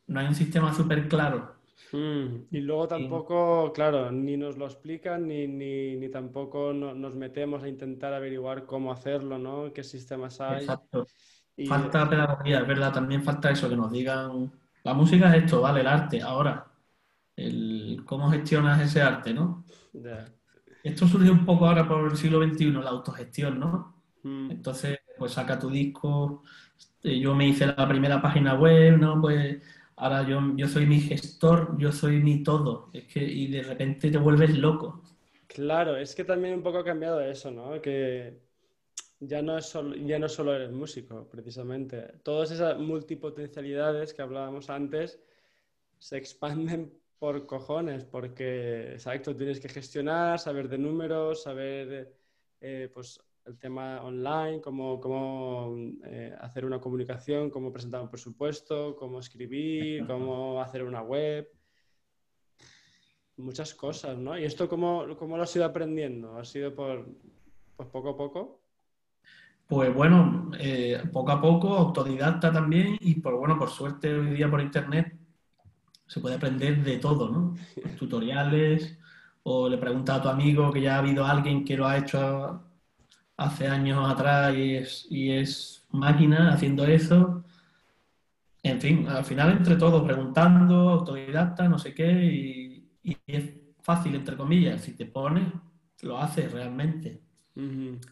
no hay un sistema súper claro. Mm, Y luego tampoco, claro, ni nos lo explican ni, ni, ni tampoco no- nos metemos a intentar averiguar cómo hacerlo, ¿no? ¿Qué sistemas hay? Exacto. Y, Falta pedagogía, es verdad, también falta eso, que nos digan, la música es esto, vale, el arte, ahora, el, cómo gestionas ese arte, ¿no? Esto surgió un poco ahora por el siglo XXI, la autogestión, ¿no? Mm, Entonces, pues saca tu disco, eh, yo me hice la primera página web, ¿no? Pues ahora yo, yo soy mi gestor, yo soy mi todo, es que, y de repente te vuelves loco. Claro, es que también un poco ha cambiado eso, ¿no? Que ya no es solo, ya no solo eres músico, precisamente. Todas esas multipotencialidades que hablábamos antes se expanden por cojones, porque, exacto, tienes que gestionar, saber de números, saber, eh, pues, el tema online, cómo, cómo eh, hacer una comunicación, cómo presentar un presupuesto, cómo escribir, cómo hacer una web. Muchas cosas, ¿no? ¿Y esto cómo, cómo lo has ido aprendiendo? ¿Ha sido por, pues poco a poco? Pues bueno, eh, poco a poco, autodidacta también, y por bueno, por suerte hoy día por internet se puede aprender de todo, ¿no? Tutoriales, o le preguntas a tu amigo que ya ha habido alguien que lo ha hecho hace años atrás y es, y es máquina haciendo eso. En fin, al final entre todos, preguntando, autodidacta, no sé qué, y, y es fácil, entre comillas, si te pones, lo haces realmente.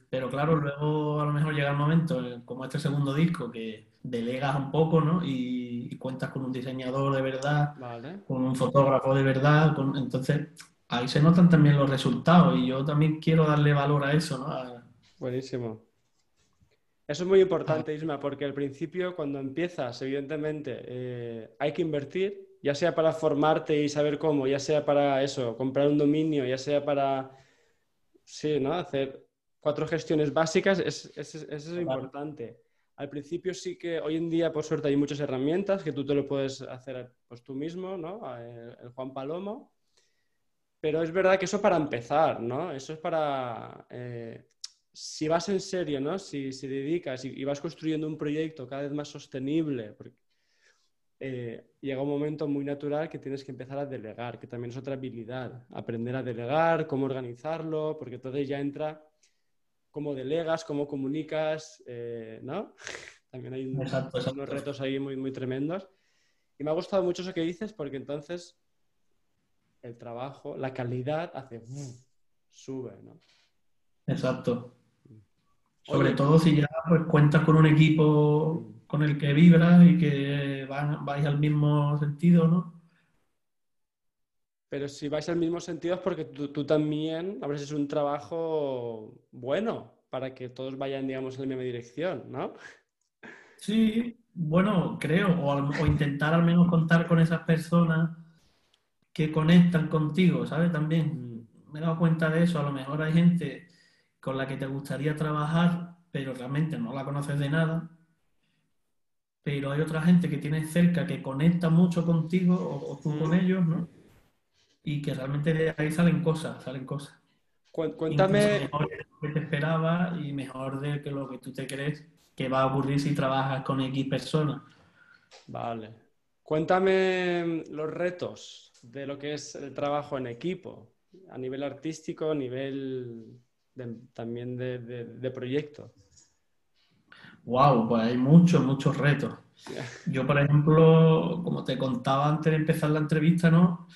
Pero claro, luego a lo mejor llega el momento, eh, como este segundo disco, que delegas un poco, ¿no? Y, y cuentas con un diseñador de verdad, Vale. con un fotógrafo de verdad, con- entonces ahí se notan también los resultados y yo también quiero darle valor a eso, ¿no? A- Buenísimo. Eso es muy importante, Isma, porque al principio, cuando empiezas, evidentemente, eh, hay que invertir, ya sea para formarte y saber cómo, ya sea para eso, comprar un dominio, ya sea para, sí, ¿no? Hacer cuatro gestiones básicas, es, es- es Claro. importante. Al principio sí que hoy en día, por suerte, hay muchas herramientas que tú te lo puedes hacer pues, tú mismo, ¿no? El, el Juan Palomo. Pero es verdad que eso para empezar, ¿no? Eso es para... eh, si vas en serio, ¿no? Si, si dedicas y, vas construyendo un proyecto cada vez más sostenible, eh, llega un momento muy natural que tienes que empezar a delegar, que también es otra habilidad, aprender a delegar, cómo organizarlo, porque entonces ya entra cómo delegas, cómo comunicas, eh, ¿no? También hay unos retos ahí muy, muy tremendos. Y me ha gustado mucho eso que dices porque entonces el trabajo, la calidad hace sube, ¿no? Exacto. Sobre todo si ya pues, cuentas con un equipo con el que vibras y que van, vais al mismo sentido, ¿no? Pero si vais al mismo sentido es porque tú, también a veces es un trabajo bueno para que todos vayan, digamos, en la misma dirección, ¿no? Sí, bueno, creo, o, intentar al menos contar con esas personas que conectan contigo, ¿sabes? También mm. me he dado cuenta de eso, a lo mejor hay gente con la que te gustaría trabajar, pero realmente no la conoces de nada. Pero hay otra gente que tienes cerca que conecta mucho contigo o, tú con ellos, ¿no? Y que realmente de ahí salen cosas, salen cosas. Cuéntame. mejor de lo que te esperaba y mejor de que lo que tú te crees que va a ocurrir si trabajas con X personas. Vale. Cuéntame los retos de lo que es el trabajo en equipo, a nivel artístico, a nivel también de, proyecto? Wow, pues hay muchos, muchos retos. Yo, por ejemplo, como te contaba antes de empezar la entrevista, ¿no?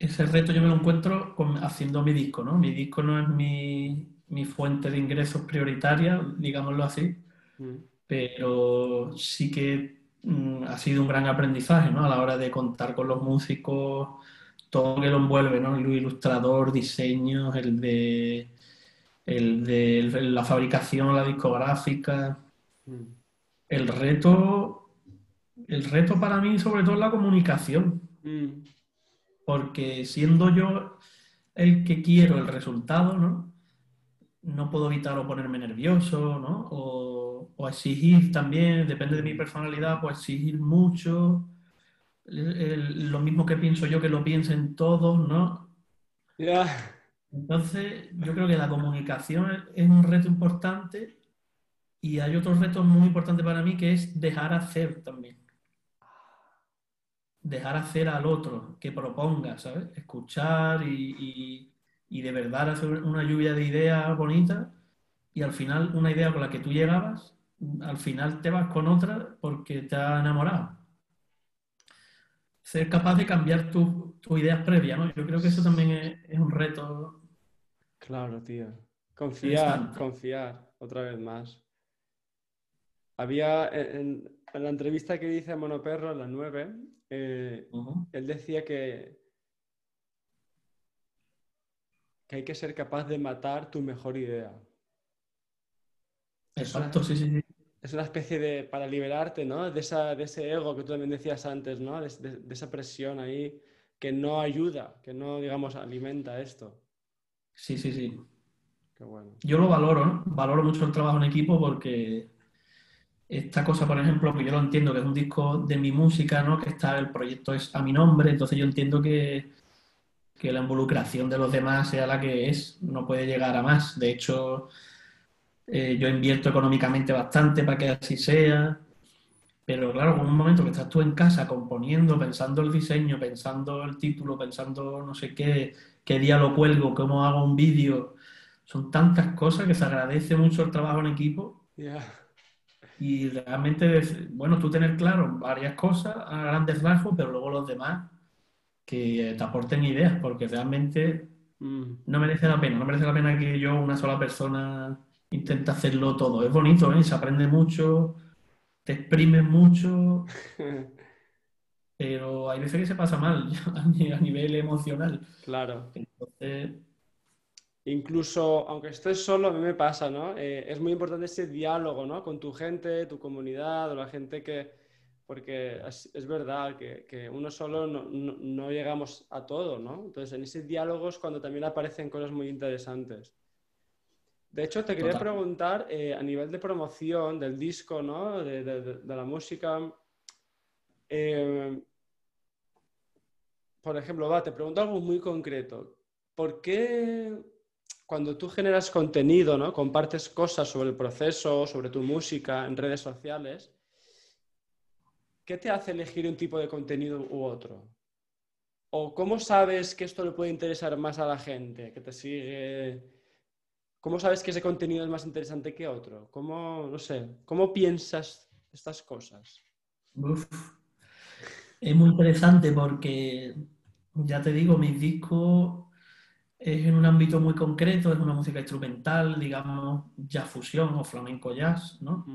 Ese reto yo me lo encuentro haciendo mi disco, ¿no? Mi disco no es mi, fuente de ingresos prioritaria, digámoslo así, mm. pero sí que mm, ha sido un gran aprendizaje, ¿no? A la hora de contar con los músicos, todo lo que lo envuelve, ¿no? El ilustrador, diseños, el de, el de la fabricación, la discográfica. Mm. El reto, el reto para mí sobre todo es la comunicación. Porque siendo yo el que quiero el resultado, ¿no? No puedo evitar o ponerme nervioso, ¿no? O, o exigir también, depende de mi personalidad, pues exigir mucho lo mismo que pienso yo que lo piensen todos, ¿no? Entonces, yo creo que la comunicación es un reto importante y hay otro reto muy importante para mí que es dejar hacer también. Dejar hacer al otro, que proponga, ¿sabes? Escuchar y, y de verdad hacer una lluvia de ideas bonitas y al final una idea con la que tú llegabas, al final te vas con otra porque te ha enamorado ser capaz de cambiar tus ideas previas, ¿no? Yo creo que eso también es, un reto. Claro, tío. Confiar, confiar, otra vez más. Había en, la entrevista que dice a Monoperro, en la 9, eh, él decía que, que hay que ser capaz de matar tu mejor idea. Exacto, sí, sí, sí es una especie de, para liberarte, ¿no? De, esa, de ese ego que tú también decías antes, ¿no? De, esa presión ahí que no ayuda, que no, digamos, alimenta esto. Sí, sí, sí. Qué bueno. Yo lo valoro, ¿no? Valoro mucho el trabajo en equipo porque esta cosa, por ejemplo, que yo lo entiendo, que es un disco de mi música, ¿no? Que está, el proyecto es a mi nombre, entonces yo entiendo que, que la involucración de los demás sea la que es, no puede llegar a más. De hecho, eh, yo invierto económicamente bastante para que así sea, pero claro, en un momento que estás tú en casa componiendo, pensando el diseño, pensando el título, pensando no sé qué, qué día lo cuelgo, cómo hago un vídeo, son tantas cosas que se agradece mucho el trabajo en equipo. Y realmente, bueno, tú tener claro varias cosas a grandes rasgos, pero luego los demás que te aporten ideas, porque realmente mm. no merece la pena, no merece la pena que yo, una sola persona, intenta hacerlo todo. Es bonito, ¿eh? se aprende mucho, te exprimes mucho, pero hay veces que se pasa mal a nivel emocional. Claro. Incluso, aunque estés solo, a mí me pasa, ¿no? Eh, es muy importante ese diálogo, ¿no? Con tu gente, tu comunidad, o la gente que... Porque es, verdad que, uno solo no, no, llegamos a todo, ¿no? Entonces, en ese diálogo es cuando también aparecen cosas muy interesantes. De hecho, te quería preguntar, eh, a nivel de promoción del disco, ¿no? De, la música, eh, por ejemplo, va, te pregunto algo muy concreto. ¿Por qué cuando tú generas contenido, ¿no? Compartes cosas sobre el proceso, sobre tu música en redes sociales, ¿qué te hace elegir un tipo de contenido u otro? ¿O cómo sabes que esto le puede interesar más a la gente que te sigue? ¿Cómo sabes que ese contenido es más interesante que otro? ¿Cómo, no sé, cómo piensas estas cosas? Es muy interesante porque, ya te digo, mis discos es en un ámbito muy concreto, es una música instrumental, digamos, jazz fusión o flamenco jazz, ¿no?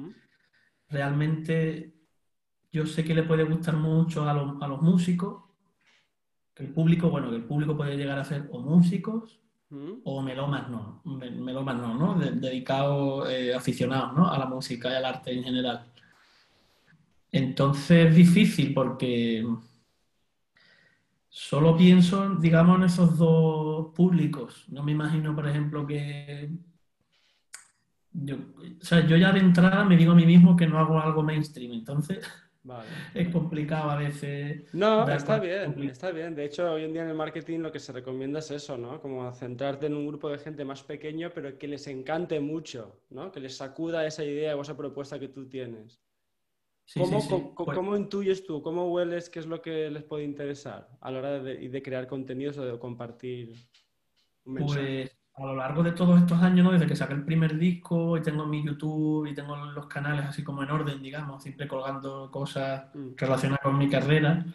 Realmente yo sé que le puede gustar mucho a los, a los músicos, que el público, bueno, que el público puede llegar a ser o músicos o melómanos, no, melómanos, ¿no? dedicados, eh, aficionados, ¿no? A la música y al arte en general. Entonces es difícil porque solo pienso, digamos, en esos dos públicos. No me imagino, por ejemplo, que... Yo, o sea, yo ya de entrada me digo a mí mismo que no hago algo mainstream, entonces es complicado a veces. No, está bien, está bien. De hecho, hoy en día en el marketing lo que se recomienda es eso, ¿no? Como centrarte en un grupo de gente más pequeño, pero que les encante mucho, ¿no? Que les sacuda esa idea o esa propuesta que tú tienes. ¿Cómo, pues ¿Cómo, intuyes tú, cómo hueles qué es lo que les puede interesar a la hora de, crear contenidos o de compartir un mensaje? Pues a lo largo de todos estos años, desde que saqué el primer disco y tengo mi YouTube y tengo los canales así como en orden, digamos, siempre colgando cosas mm. relacionadas con mi carrera,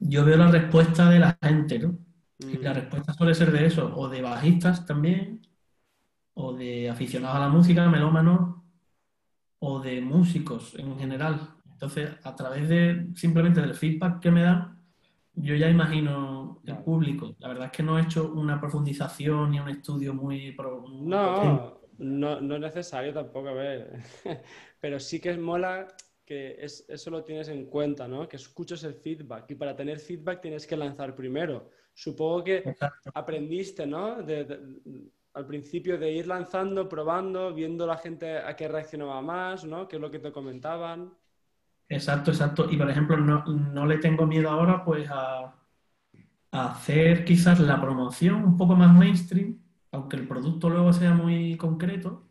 yo veo la respuesta de la gente, ¿no? Y la mm. respuesta suele ser de eso, o de bajistas también, o de aficionados a la música, melómanos, o de músicos en general. Entonces, a través de simplemente del feedback que me dan, yo ya imagino el público. La verdad es que no he hecho una profundización ni un estudio muy... No, no, no es necesario tampoco, a ver. Pero sí que es mola que eso lo tienes en cuenta, ¿no? Que escuches el feedback y para tener feedback tienes que lanzar primero. Supongo que aprendiste, ¿no? al principio de ir lanzando, probando, viendo la gente a qué reaccionaba más, ¿no? ¿Qué es lo que te comentaban? Exacto, exacto. Y por ejemplo, no, le tengo miedo ahora pues a, hacer quizás la promoción un poco más mainstream, aunque el producto luego sea muy concreto.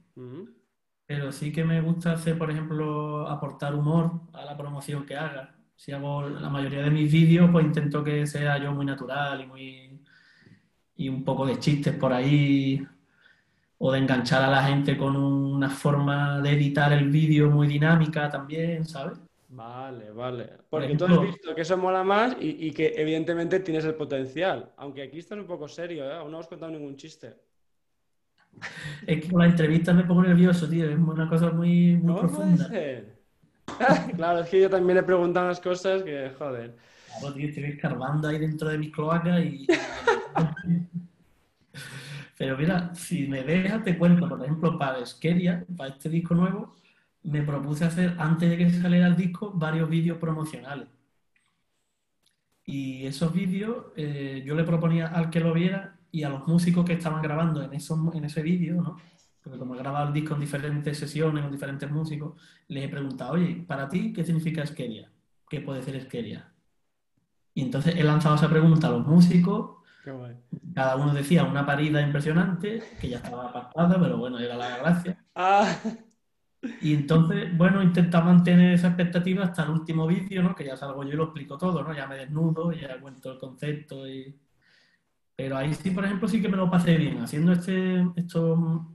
Pero sí que me gusta hacer, por ejemplo, aportar humor a la promoción que haga. Si hago la mayoría de mis vídeos, pues intento que sea yo muy natural y muy y un poco de chistes por ahí o de enganchar a la gente con una forma de editar el vídeo muy dinámica también, ¿sabes? Vale, vale. Porque tú has visto que eso mola más y, que evidentemente tienes el potencial. Aunque aquí estás un poco serio, ¿eh? Aún no has contado ningún chiste. Es que con la entrevista me pongo nervioso, tío. Es una cosa muy, muy profunda. claro, es que yo también he preguntado unas cosas que, joder. Claro, tío, estoy escarbando ahí dentro de mis cloacas y... Pero mira, si me dejas, te cuento, por ejemplo, para Esqueria, para este disco nuevo, me propuse hacer, antes de que saliera el disco, varios vídeos promocionales. Y esos vídeos eh, yo le proponía al que lo viera y a los músicos que estaban grabando en, esos, en ese vídeo, ¿no? Porque como he grabado el disco en diferentes sesiones con diferentes músicos, les he preguntado, oye, para ti, ¿qué significa Esqueria? ¿Qué puede ser Esqueria? Y entonces he lanzado esa pregunta a los músicos. Cada uno decía una parida impresionante, que ya estaba apartada, pero bueno, era la gracia. Ah. Y entonces, bueno, intenta mantener esa expectativa hasta el último vídeo, ¿no? Que ya salgo yo y lo explico todo, ¿no? Ya me desnudo, ya cuento el concepto y... Pero ahí sí, por ejemplo, sí que me lo pasé bien. Haciendo este, esto,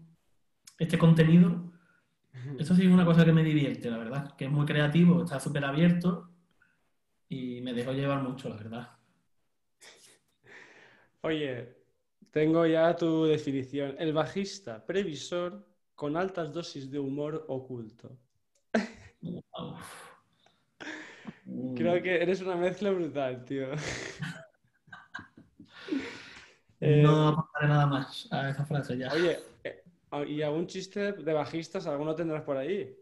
este contenido, eso sí es una cosa que me divierte, la verdad. Que es muy creativo, está súper abierto y me dejó llevar mucho, la verdad. Oye, tengo ya tu definición. El bajista, previsor, con altas dosis de humor oculto. Creo que eres una mezcla brutal, tío. no aportaré nada más a esa frase ya. Oye, eh, ¿y algún chiste de bajistas? ¿Alguno tendrás por ahí?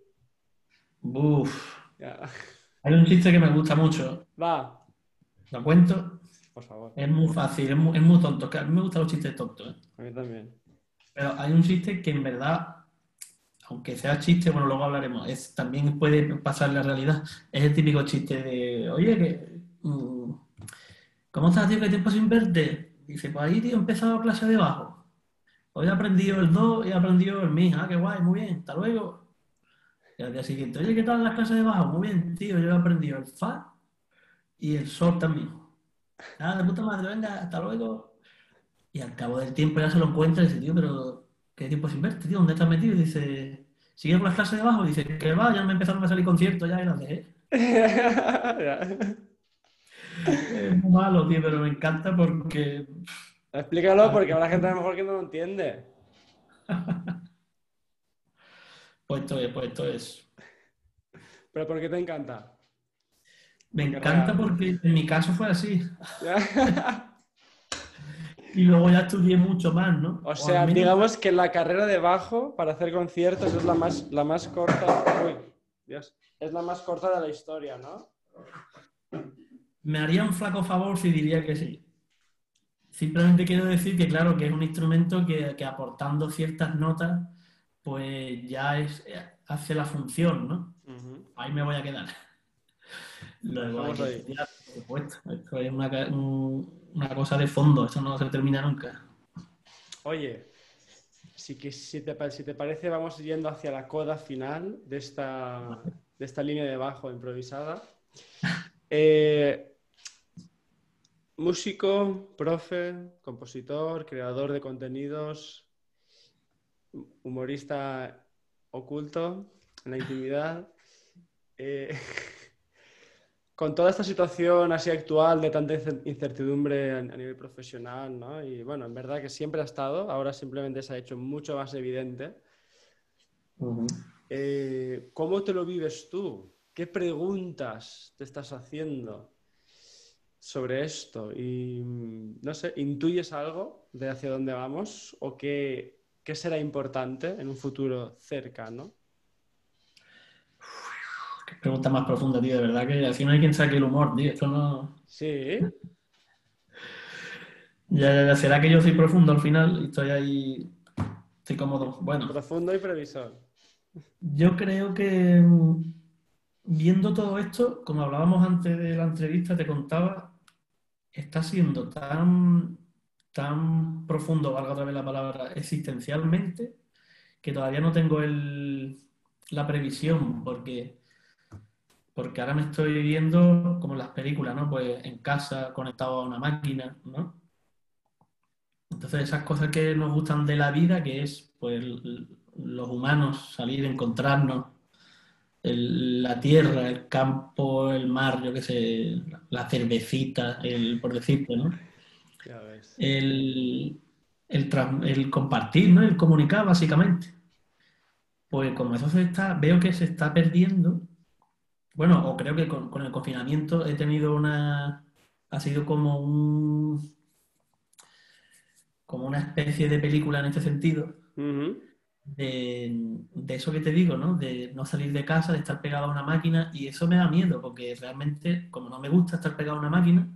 Uf. Hay un chiste que me gusta mucho. Va. ¿Lo cuento? Por favor. Es muy fácil, es muy, tonto. A mí me gustan los chistes tontos. ¿eh? A mí también. Pero hay un chiste que en verdad aunque sea chiste, bueno, luego hablaremos, también puede pasar la realidad. Es el típico chiste de, oye, que, mm, ¿cómo estás, tío? ¿Qué tiempo sin verte? Dice, pues ahí, tío, he empezado clase de bajo. hoy he aprendido el do, he aprendido el mi, ah, qué guay, muy bien, hasta luego. Y al día siguiente, oye, ¿qué tal las clases de bajo? Muy bien, tío, yo he aprendido el fa y el sol también. Ah, de puta madre, venga, hasta luego. Y al cabo del tiempo ya se lo encuentra y dice, tío, pero ¿qué tiempo sin verte, tío? ¿Dónde estás metido? Y dice, ¿sigue con las clases de bajo? Y dice, que va, ya me empezaron a salir conciertos ya y las dejé. Es muy malo, tío, pero me encanta porque Explícalo porque habrá gente a lo mejor que no lo entiende. pues esto es, pues esto es. ¿Pero por qué te encanta? Me encanta porque en mi caso fue así. Y luego ya estudié mucho más, ¿no? O sea, menos- digamos que la carrera de bajo para hacer conciertos es la más, la más corta. Uy, Dios. Es la más corta de la historia, ¿no? Me haría un flaco favor si diría que sí. Simplemente quiero decir que, claro, que es un instrumento que, que aportando ciertas notas, pues ya es, hace la función, ¿no? Ahí me voy a quedar. Luego hay Vamos que estudiar, por supuesto. Esto es una, un- una cosa de fondo, esto no se termina nunca. Oye, que si te, si te parece, vamos yendo hacia la coda final de esta, de esta línea de bajo improvisada. Eh, músico, profe, compositor, creador de contenidos, humorista oculto en la intimidad. Eh, con toda esta situación así actual de tanta incer- incertidumbre a, a nivel profesional, ¿no? Y bueno, en verdad que siempre ha estado, ahora simplemente se ha hecho mucho más evidente. Eh, ¿Cómo te lo vives tú? ¿Qué preguntas te estás haciendo sobre esto? Y mm, no sé, ¿intuyes algo de hacia dónde vamos o qué, qué será importante en un futuro cercano? Pregunta más profunda, tío. De verdad que así no hay quien saque el humor, tío. Esto no... Sí, Ya, ya, ya, será que yo soy profundo al final y estoy ahí... Estoy cómodo. Bueno, profundo y previsor. yo creo que mm, viendo todo esto, como hablábamos antes de la entrevista, te contaba, está siendo tan, tan profundo, valga otra vez la palabra, existencialmente, que todavía no tengo el, la previsión, porque, porque ahora me estoy viendo como en las películas, ¿no? Pues en casa, conectado a una máquina, ¿no? Entonces, esas cosas que nos gustan de la vida, que es, pues, los humanos, salir, encontrarnos, el- la tierra, el campo, el mar, yo qué sé, la cervecita, el, por decirte, ¿no? El, el, el compartir, ¿no? El comunicar, básicamente. Pues como eso se está, veo que se está perdiendo. Bueno, o creo que con, con el confinamiento he tenido una, ha sido como un, como una especie de película en este sentido, de, de eso que te digo, ¿no? De no salir de casa, de estar pegado a una máquina, y eso me da miedo, porque realmente, como no me gusta estar pegado a una máquina,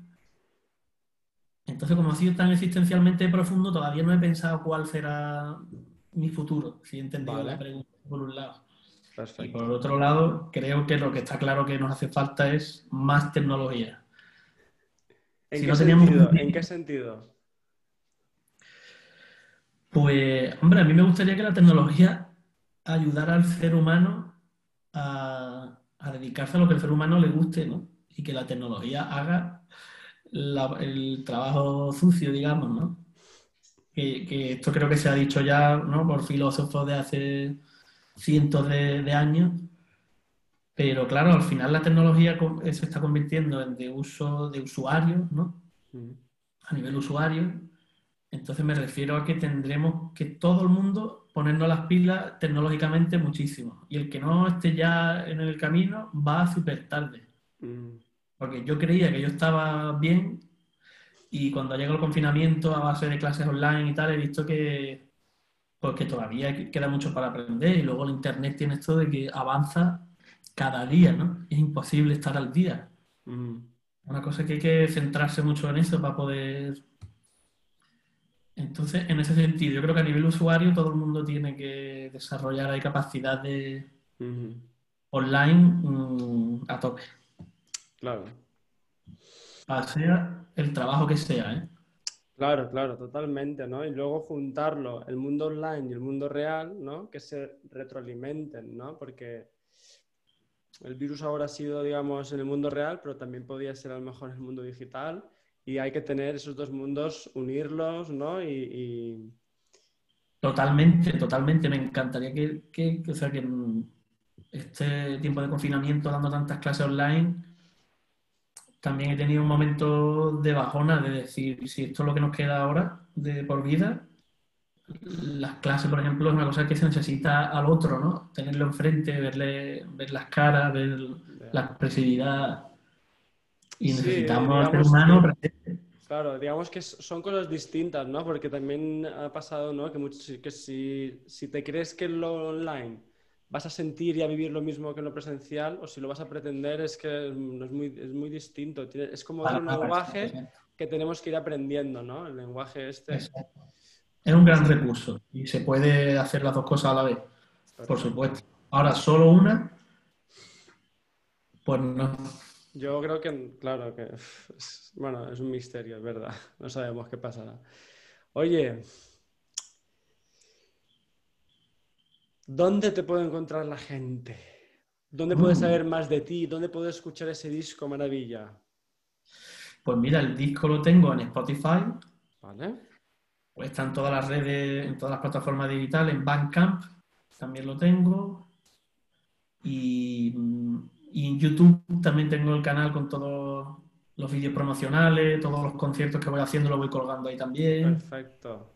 entonces como ha sido tan existencialmente profundo, todavía no he pensado cuál será mi futuro, si he entendido Vale. la pregunta por un lado. Y por otro lado, creo que lo que está claro que nos hace falta es más tecnología. ¿En si qué no teníamos sentido? ¿En qué sentido? Pues, hombre, a mí me gustaría que la tecnología ayudara al ser humano a, a dedicarse a lo que el ser humano le guste, ¿no? Y que la tecnología haga la- el trabajo sucio, digamos, ¿no? Que, que esto creo que se ha dicho ya, ¿no? Por filósofos de hace cientos de, de años. Pero claro, al final la tecnología se está convirtiendo en de uso de usuarios, ¿no? Ujú. a nivel usuario. Entonces me refiero a que tendremos que todo el mundo ponernos las pilas tecnológicamente muchísimo. Y el que no esté ya en el camino va súper tarde. Mm. Porque yo creía que yo estaba bien y cuando llega el confinamiento a base de clases online y tal, he visto que, pues que todavía queda mucho para aprender. Y luego el Internet tiene esto de que avanza cada día, ¿no? Es imposible estar al día. Mm. Una cosa que hay que centrarse mucho en eso para poder. Entonces, en ese sentido, yo creo que a nivel usuario todo el mundo tiene que desarrollar ahí capacidad de Ujú. online mm, a tope. Claro. Para sea el trabajo que sea, ¿eh? Claro, claro, totalmente, ¿no? Y luego juntarlo, el mundo online y el mundo real, ¿no? Que se retroalimenten, ¿no? Porque el virus ahora ha sido, digamos, en el mundo real, pero también podría ser a lo mejor en el mundo digital. Y hay que tener esos dos mundos, unirlos, ¿no? Y. Totalmente, totalmente. Me encantaría que, que, que, o sea, que este tiempo de confinamiento, dando tantas clases online, también he tenido un momento de bajona, de decir, si esto es lo que nos queda ahora de por vida, las clases, por ejemplo, es una cosa que se necesita al otro, ¿no? Tenerlo enfrente, verle, ver las caras, ver la expresividad. Y Sí, necesitamos digamos humano presente. Claro, digamos que son cosas distintas, ¿no? Porque también ha pasado, ¿no? Que, que si, si te crees que lo online vas a sentir y a vivir lo mismo que en lo presencial, o si lo vas a pretender, es que no es muy, es muy distinto. Es como Para- para- lenguaje que tenemos que ir aprendiendo, ¿no? El lenguaje este. Es un gran recurso y se puede hacer las dos cosas a la vez, por supuesto. Ahora, solo una, pues no. Yo creo que, claro, que es- bueno, es un misterio, es verdad. No sabemos qué pasará. Oye, ¿dónde te puede encontrar la gente? ¿Dónde puede Mm. saber más de ti? ¿Dónde puede escuchar ese disco maravilla? Pues mira, el disco lo tengo en Spotify, ¿Vale? pues está en todas las redes, en todas las plataformas digitales, en Bandcamp también lo tengo. Y, mm, y en YouTube también tengo el canal con todos los vídeos promocionales, todos los conciertos que voy haciendo lo voy colgando ahí también. Perfecto.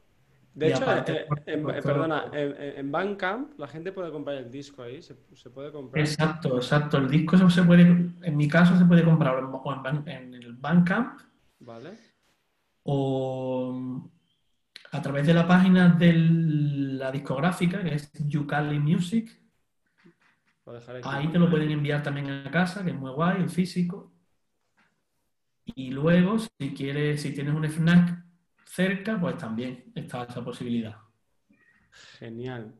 De Y hecho, aparte, eh, por en- supuesto- perdona, en, en- Bandcamp la gente puede comprar el disco ahí, se, se puede comprar. Exacto, exacto. El disco se- se puede, en mi caso se puede comprar o en, en el Bandcamp ¿Vale? o a través de la página de la discográfica, que es Yucali Music. Ahí te lo pueden enviar también a casa, que es muy guay, el físico. Y luego, si quieres, si tienes un FNAC cerca, pues también está esa posibilidad. Genial.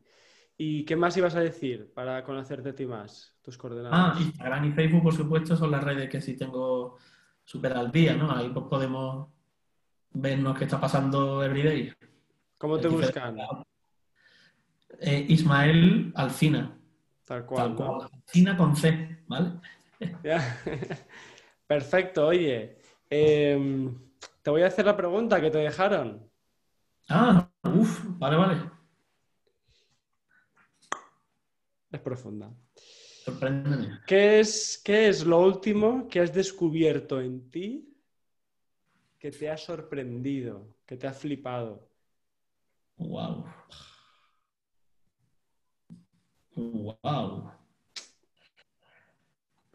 ¿Y qué más ibas a decir para conocerte a ti más? Tus Ah, coordenadas. Instagram y Facebook, por supuesto, son las redes que sí tengo súper al día, ¿no? Ahí pues podemos vernos qué está pasando everyday. ¿Cómo te Es buscan? Eh, Ismael Alcina, Tal cual, tal ¿no? cual. Alcina con C, ¿vale? Ya. Perfecto, oye. em, te voy a hacer la pregunta que te dejaron. Ah, uff, vale, vale. Es profunda. Sorpréndeme. ¿Qué es, qué es lo último que has descubierto en ti que te ha sorprendido, que te ha flipado? Wow. Wow.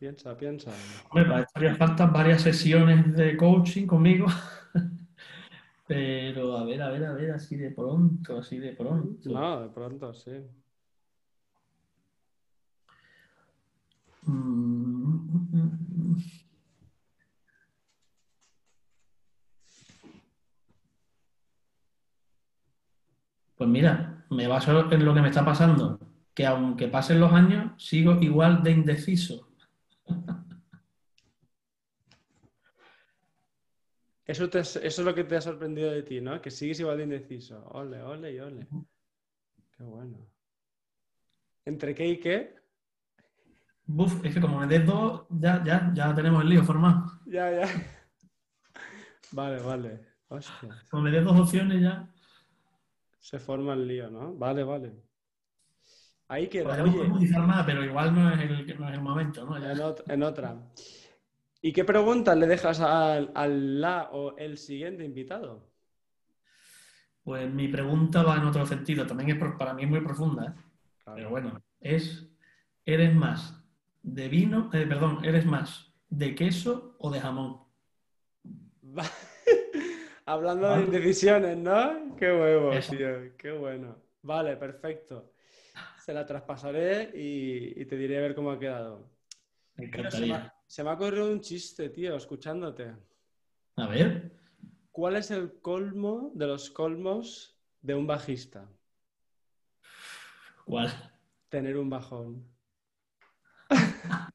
Piensa, piensa. Hombre, para esto haría falta varias sesiones de coaching conmigo. Pero a ver, a ver, a ver, así de pronto, así de pronto. No, de pronto, sí. Mm. Pues mira, me baso en lo que me está pasando, que aunque pasen los años, sigo igual de indeciso. Eso, te- eso es lo que te ha sorprendido de ti, ¿no? Que sigues igual de indeciso. Ole, ole y ole. Qué bueno. ¿Entre qué y qué? Buf, es que como me des dos, ya, ya, ya tenemos el lío formado. Ya, ya. Vale, vale. Hostia. Como me des dos opciones ya. Se forma el lío, ¿no? Vale, vale. Ahí queda. Podríamos Oye, más, pero igual no es el, no es el momento, ¿no? Ya. en, ot- en otra. ¿Y qué preguntas le dejas al, al la o el siguiente invitado? Pues mi pregunta va en otro sentido, también es por- para mí es muy profunda, ¿eh? Claro. pero bueno, es, ¿eres más de vino, eh, perdón, eres más de queso o de jamón? Hablando de indecisiones, ¿no? Qué huevo, Eso. tío. Qué bueno. Vale, perfecto. Se la traspasaré y, y te diré a ver cómo ha quedado. Me, encantaría. Se me ha ocurrido un chiste, tío, escuchándote. A ver, ¿Cuál es el colmo de los colmos de un bajista? ¿cuál? Tener un bajón.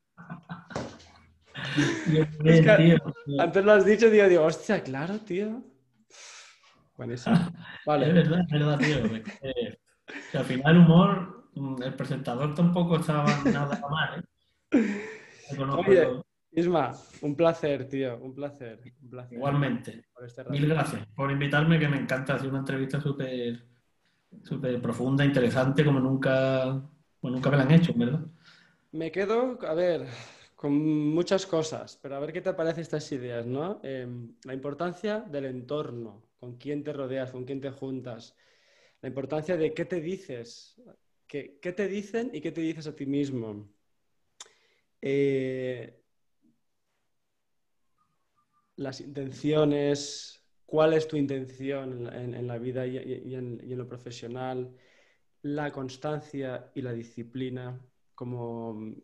Bien, Es que- tío. Antes lo has dicho, tío, digo, hostia, claro, tío. Buenísimo. Es Vale. verdad, es verdad, tío. Es que, que al final el humor, mm, el presentador tampoco estaba nada mal, ¿eh? Oye. Isma, un placer, tío. Un placer. Un placer. Igualmente. Por este. Mil gracias por invitarme, que me encanta hacer una entrevista súper súper profunda, interesante, como nunca, como nunca me la han hecho, ¿verdad? Me quedo, a ver, con muchas cosas, pero a ver qué te parecen estas ideas, ¿no? Eh, la importancia del entorno, con quién te rodeas, con quién te juntas, la importancia de qué te dices, qué, qué te dicen y qué te dices a ti mismo. Eh, las intenciones, cuál es tu intención en, la- vida y en, y en lo profesional, la constancia y la disciplina como,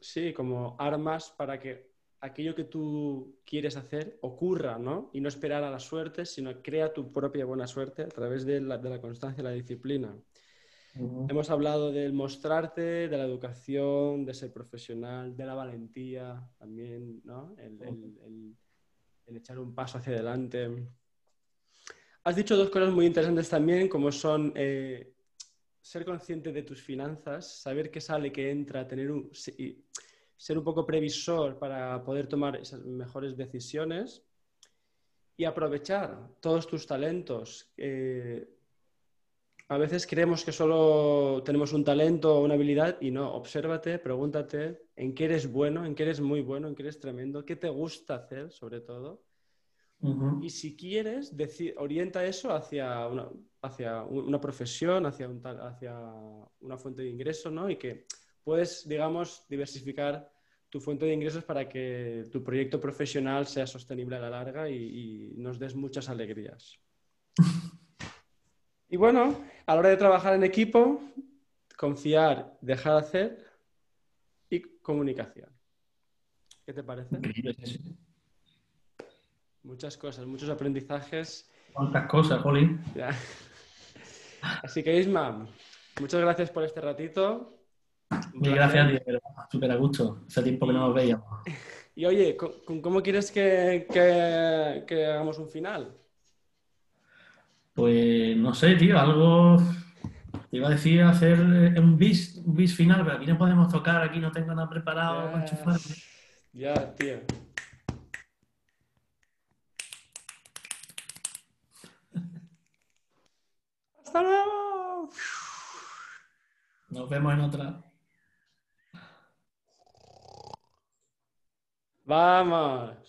sí, como armas para que aquello que tú quieres hacer ocurra, ¿no? Y no esperar a la suerte, sino crea tu propia buena suerte a través de la, de la constancia y la disciplina. Hemos hablado del mostrarte, de la educación, de ser profesional, de la valentía también, ¿no? El, el- el- el echar un paso hacia adelante. Has dicho dos cosas muy interesantes también, como son eh, ser consciente de tus finanzas, saber qué sale, qué entra, tener un, ser un poco previsor para poder tomar esas mejores decisiones y aprovechar todos tus talentos. Eh, a veces creemos que solo tenemos un talento o una habilidad y no, obsérvate, pregúntate en qué eres bueno, en qué eres muy bueno, en qué eres tremendo, qué te gusta hacer sobre todo. Y si quieres, orienta eso hacia una, hacia un- una profesión, hacia, un tal- hacia una fuente de ingreso, ¿no? Y que puedes, digamos, diversificar tu fuente de ingresos para que tu proyecto profesional sea sostenible a la larga y, y nos des muchas alegrías. Y bueno, a la hora de trabajar en equipo, confiar, dejar hacer y comunicación. ¿Qué te parece? Muchas cosas, muchos aprendizajes. Cuántas cosas, Jolín. Así que Isma, muchas gracias por este ratito. Placer. gracias, de verdad, súper a gusto. Hace tiempo que no nos veíamos. Y oye, ¿con, con cómo quieres que, que- que hagamos un final? Pues no sé, tío, algo. Te iba a decir hacer eh, un bis, un bis final, pero aquí no podemos tocar, aquí no tengo nada preparado para enchufar. Ya, tío. ¡Hasta luego! Nos vemos en otra. Vamos.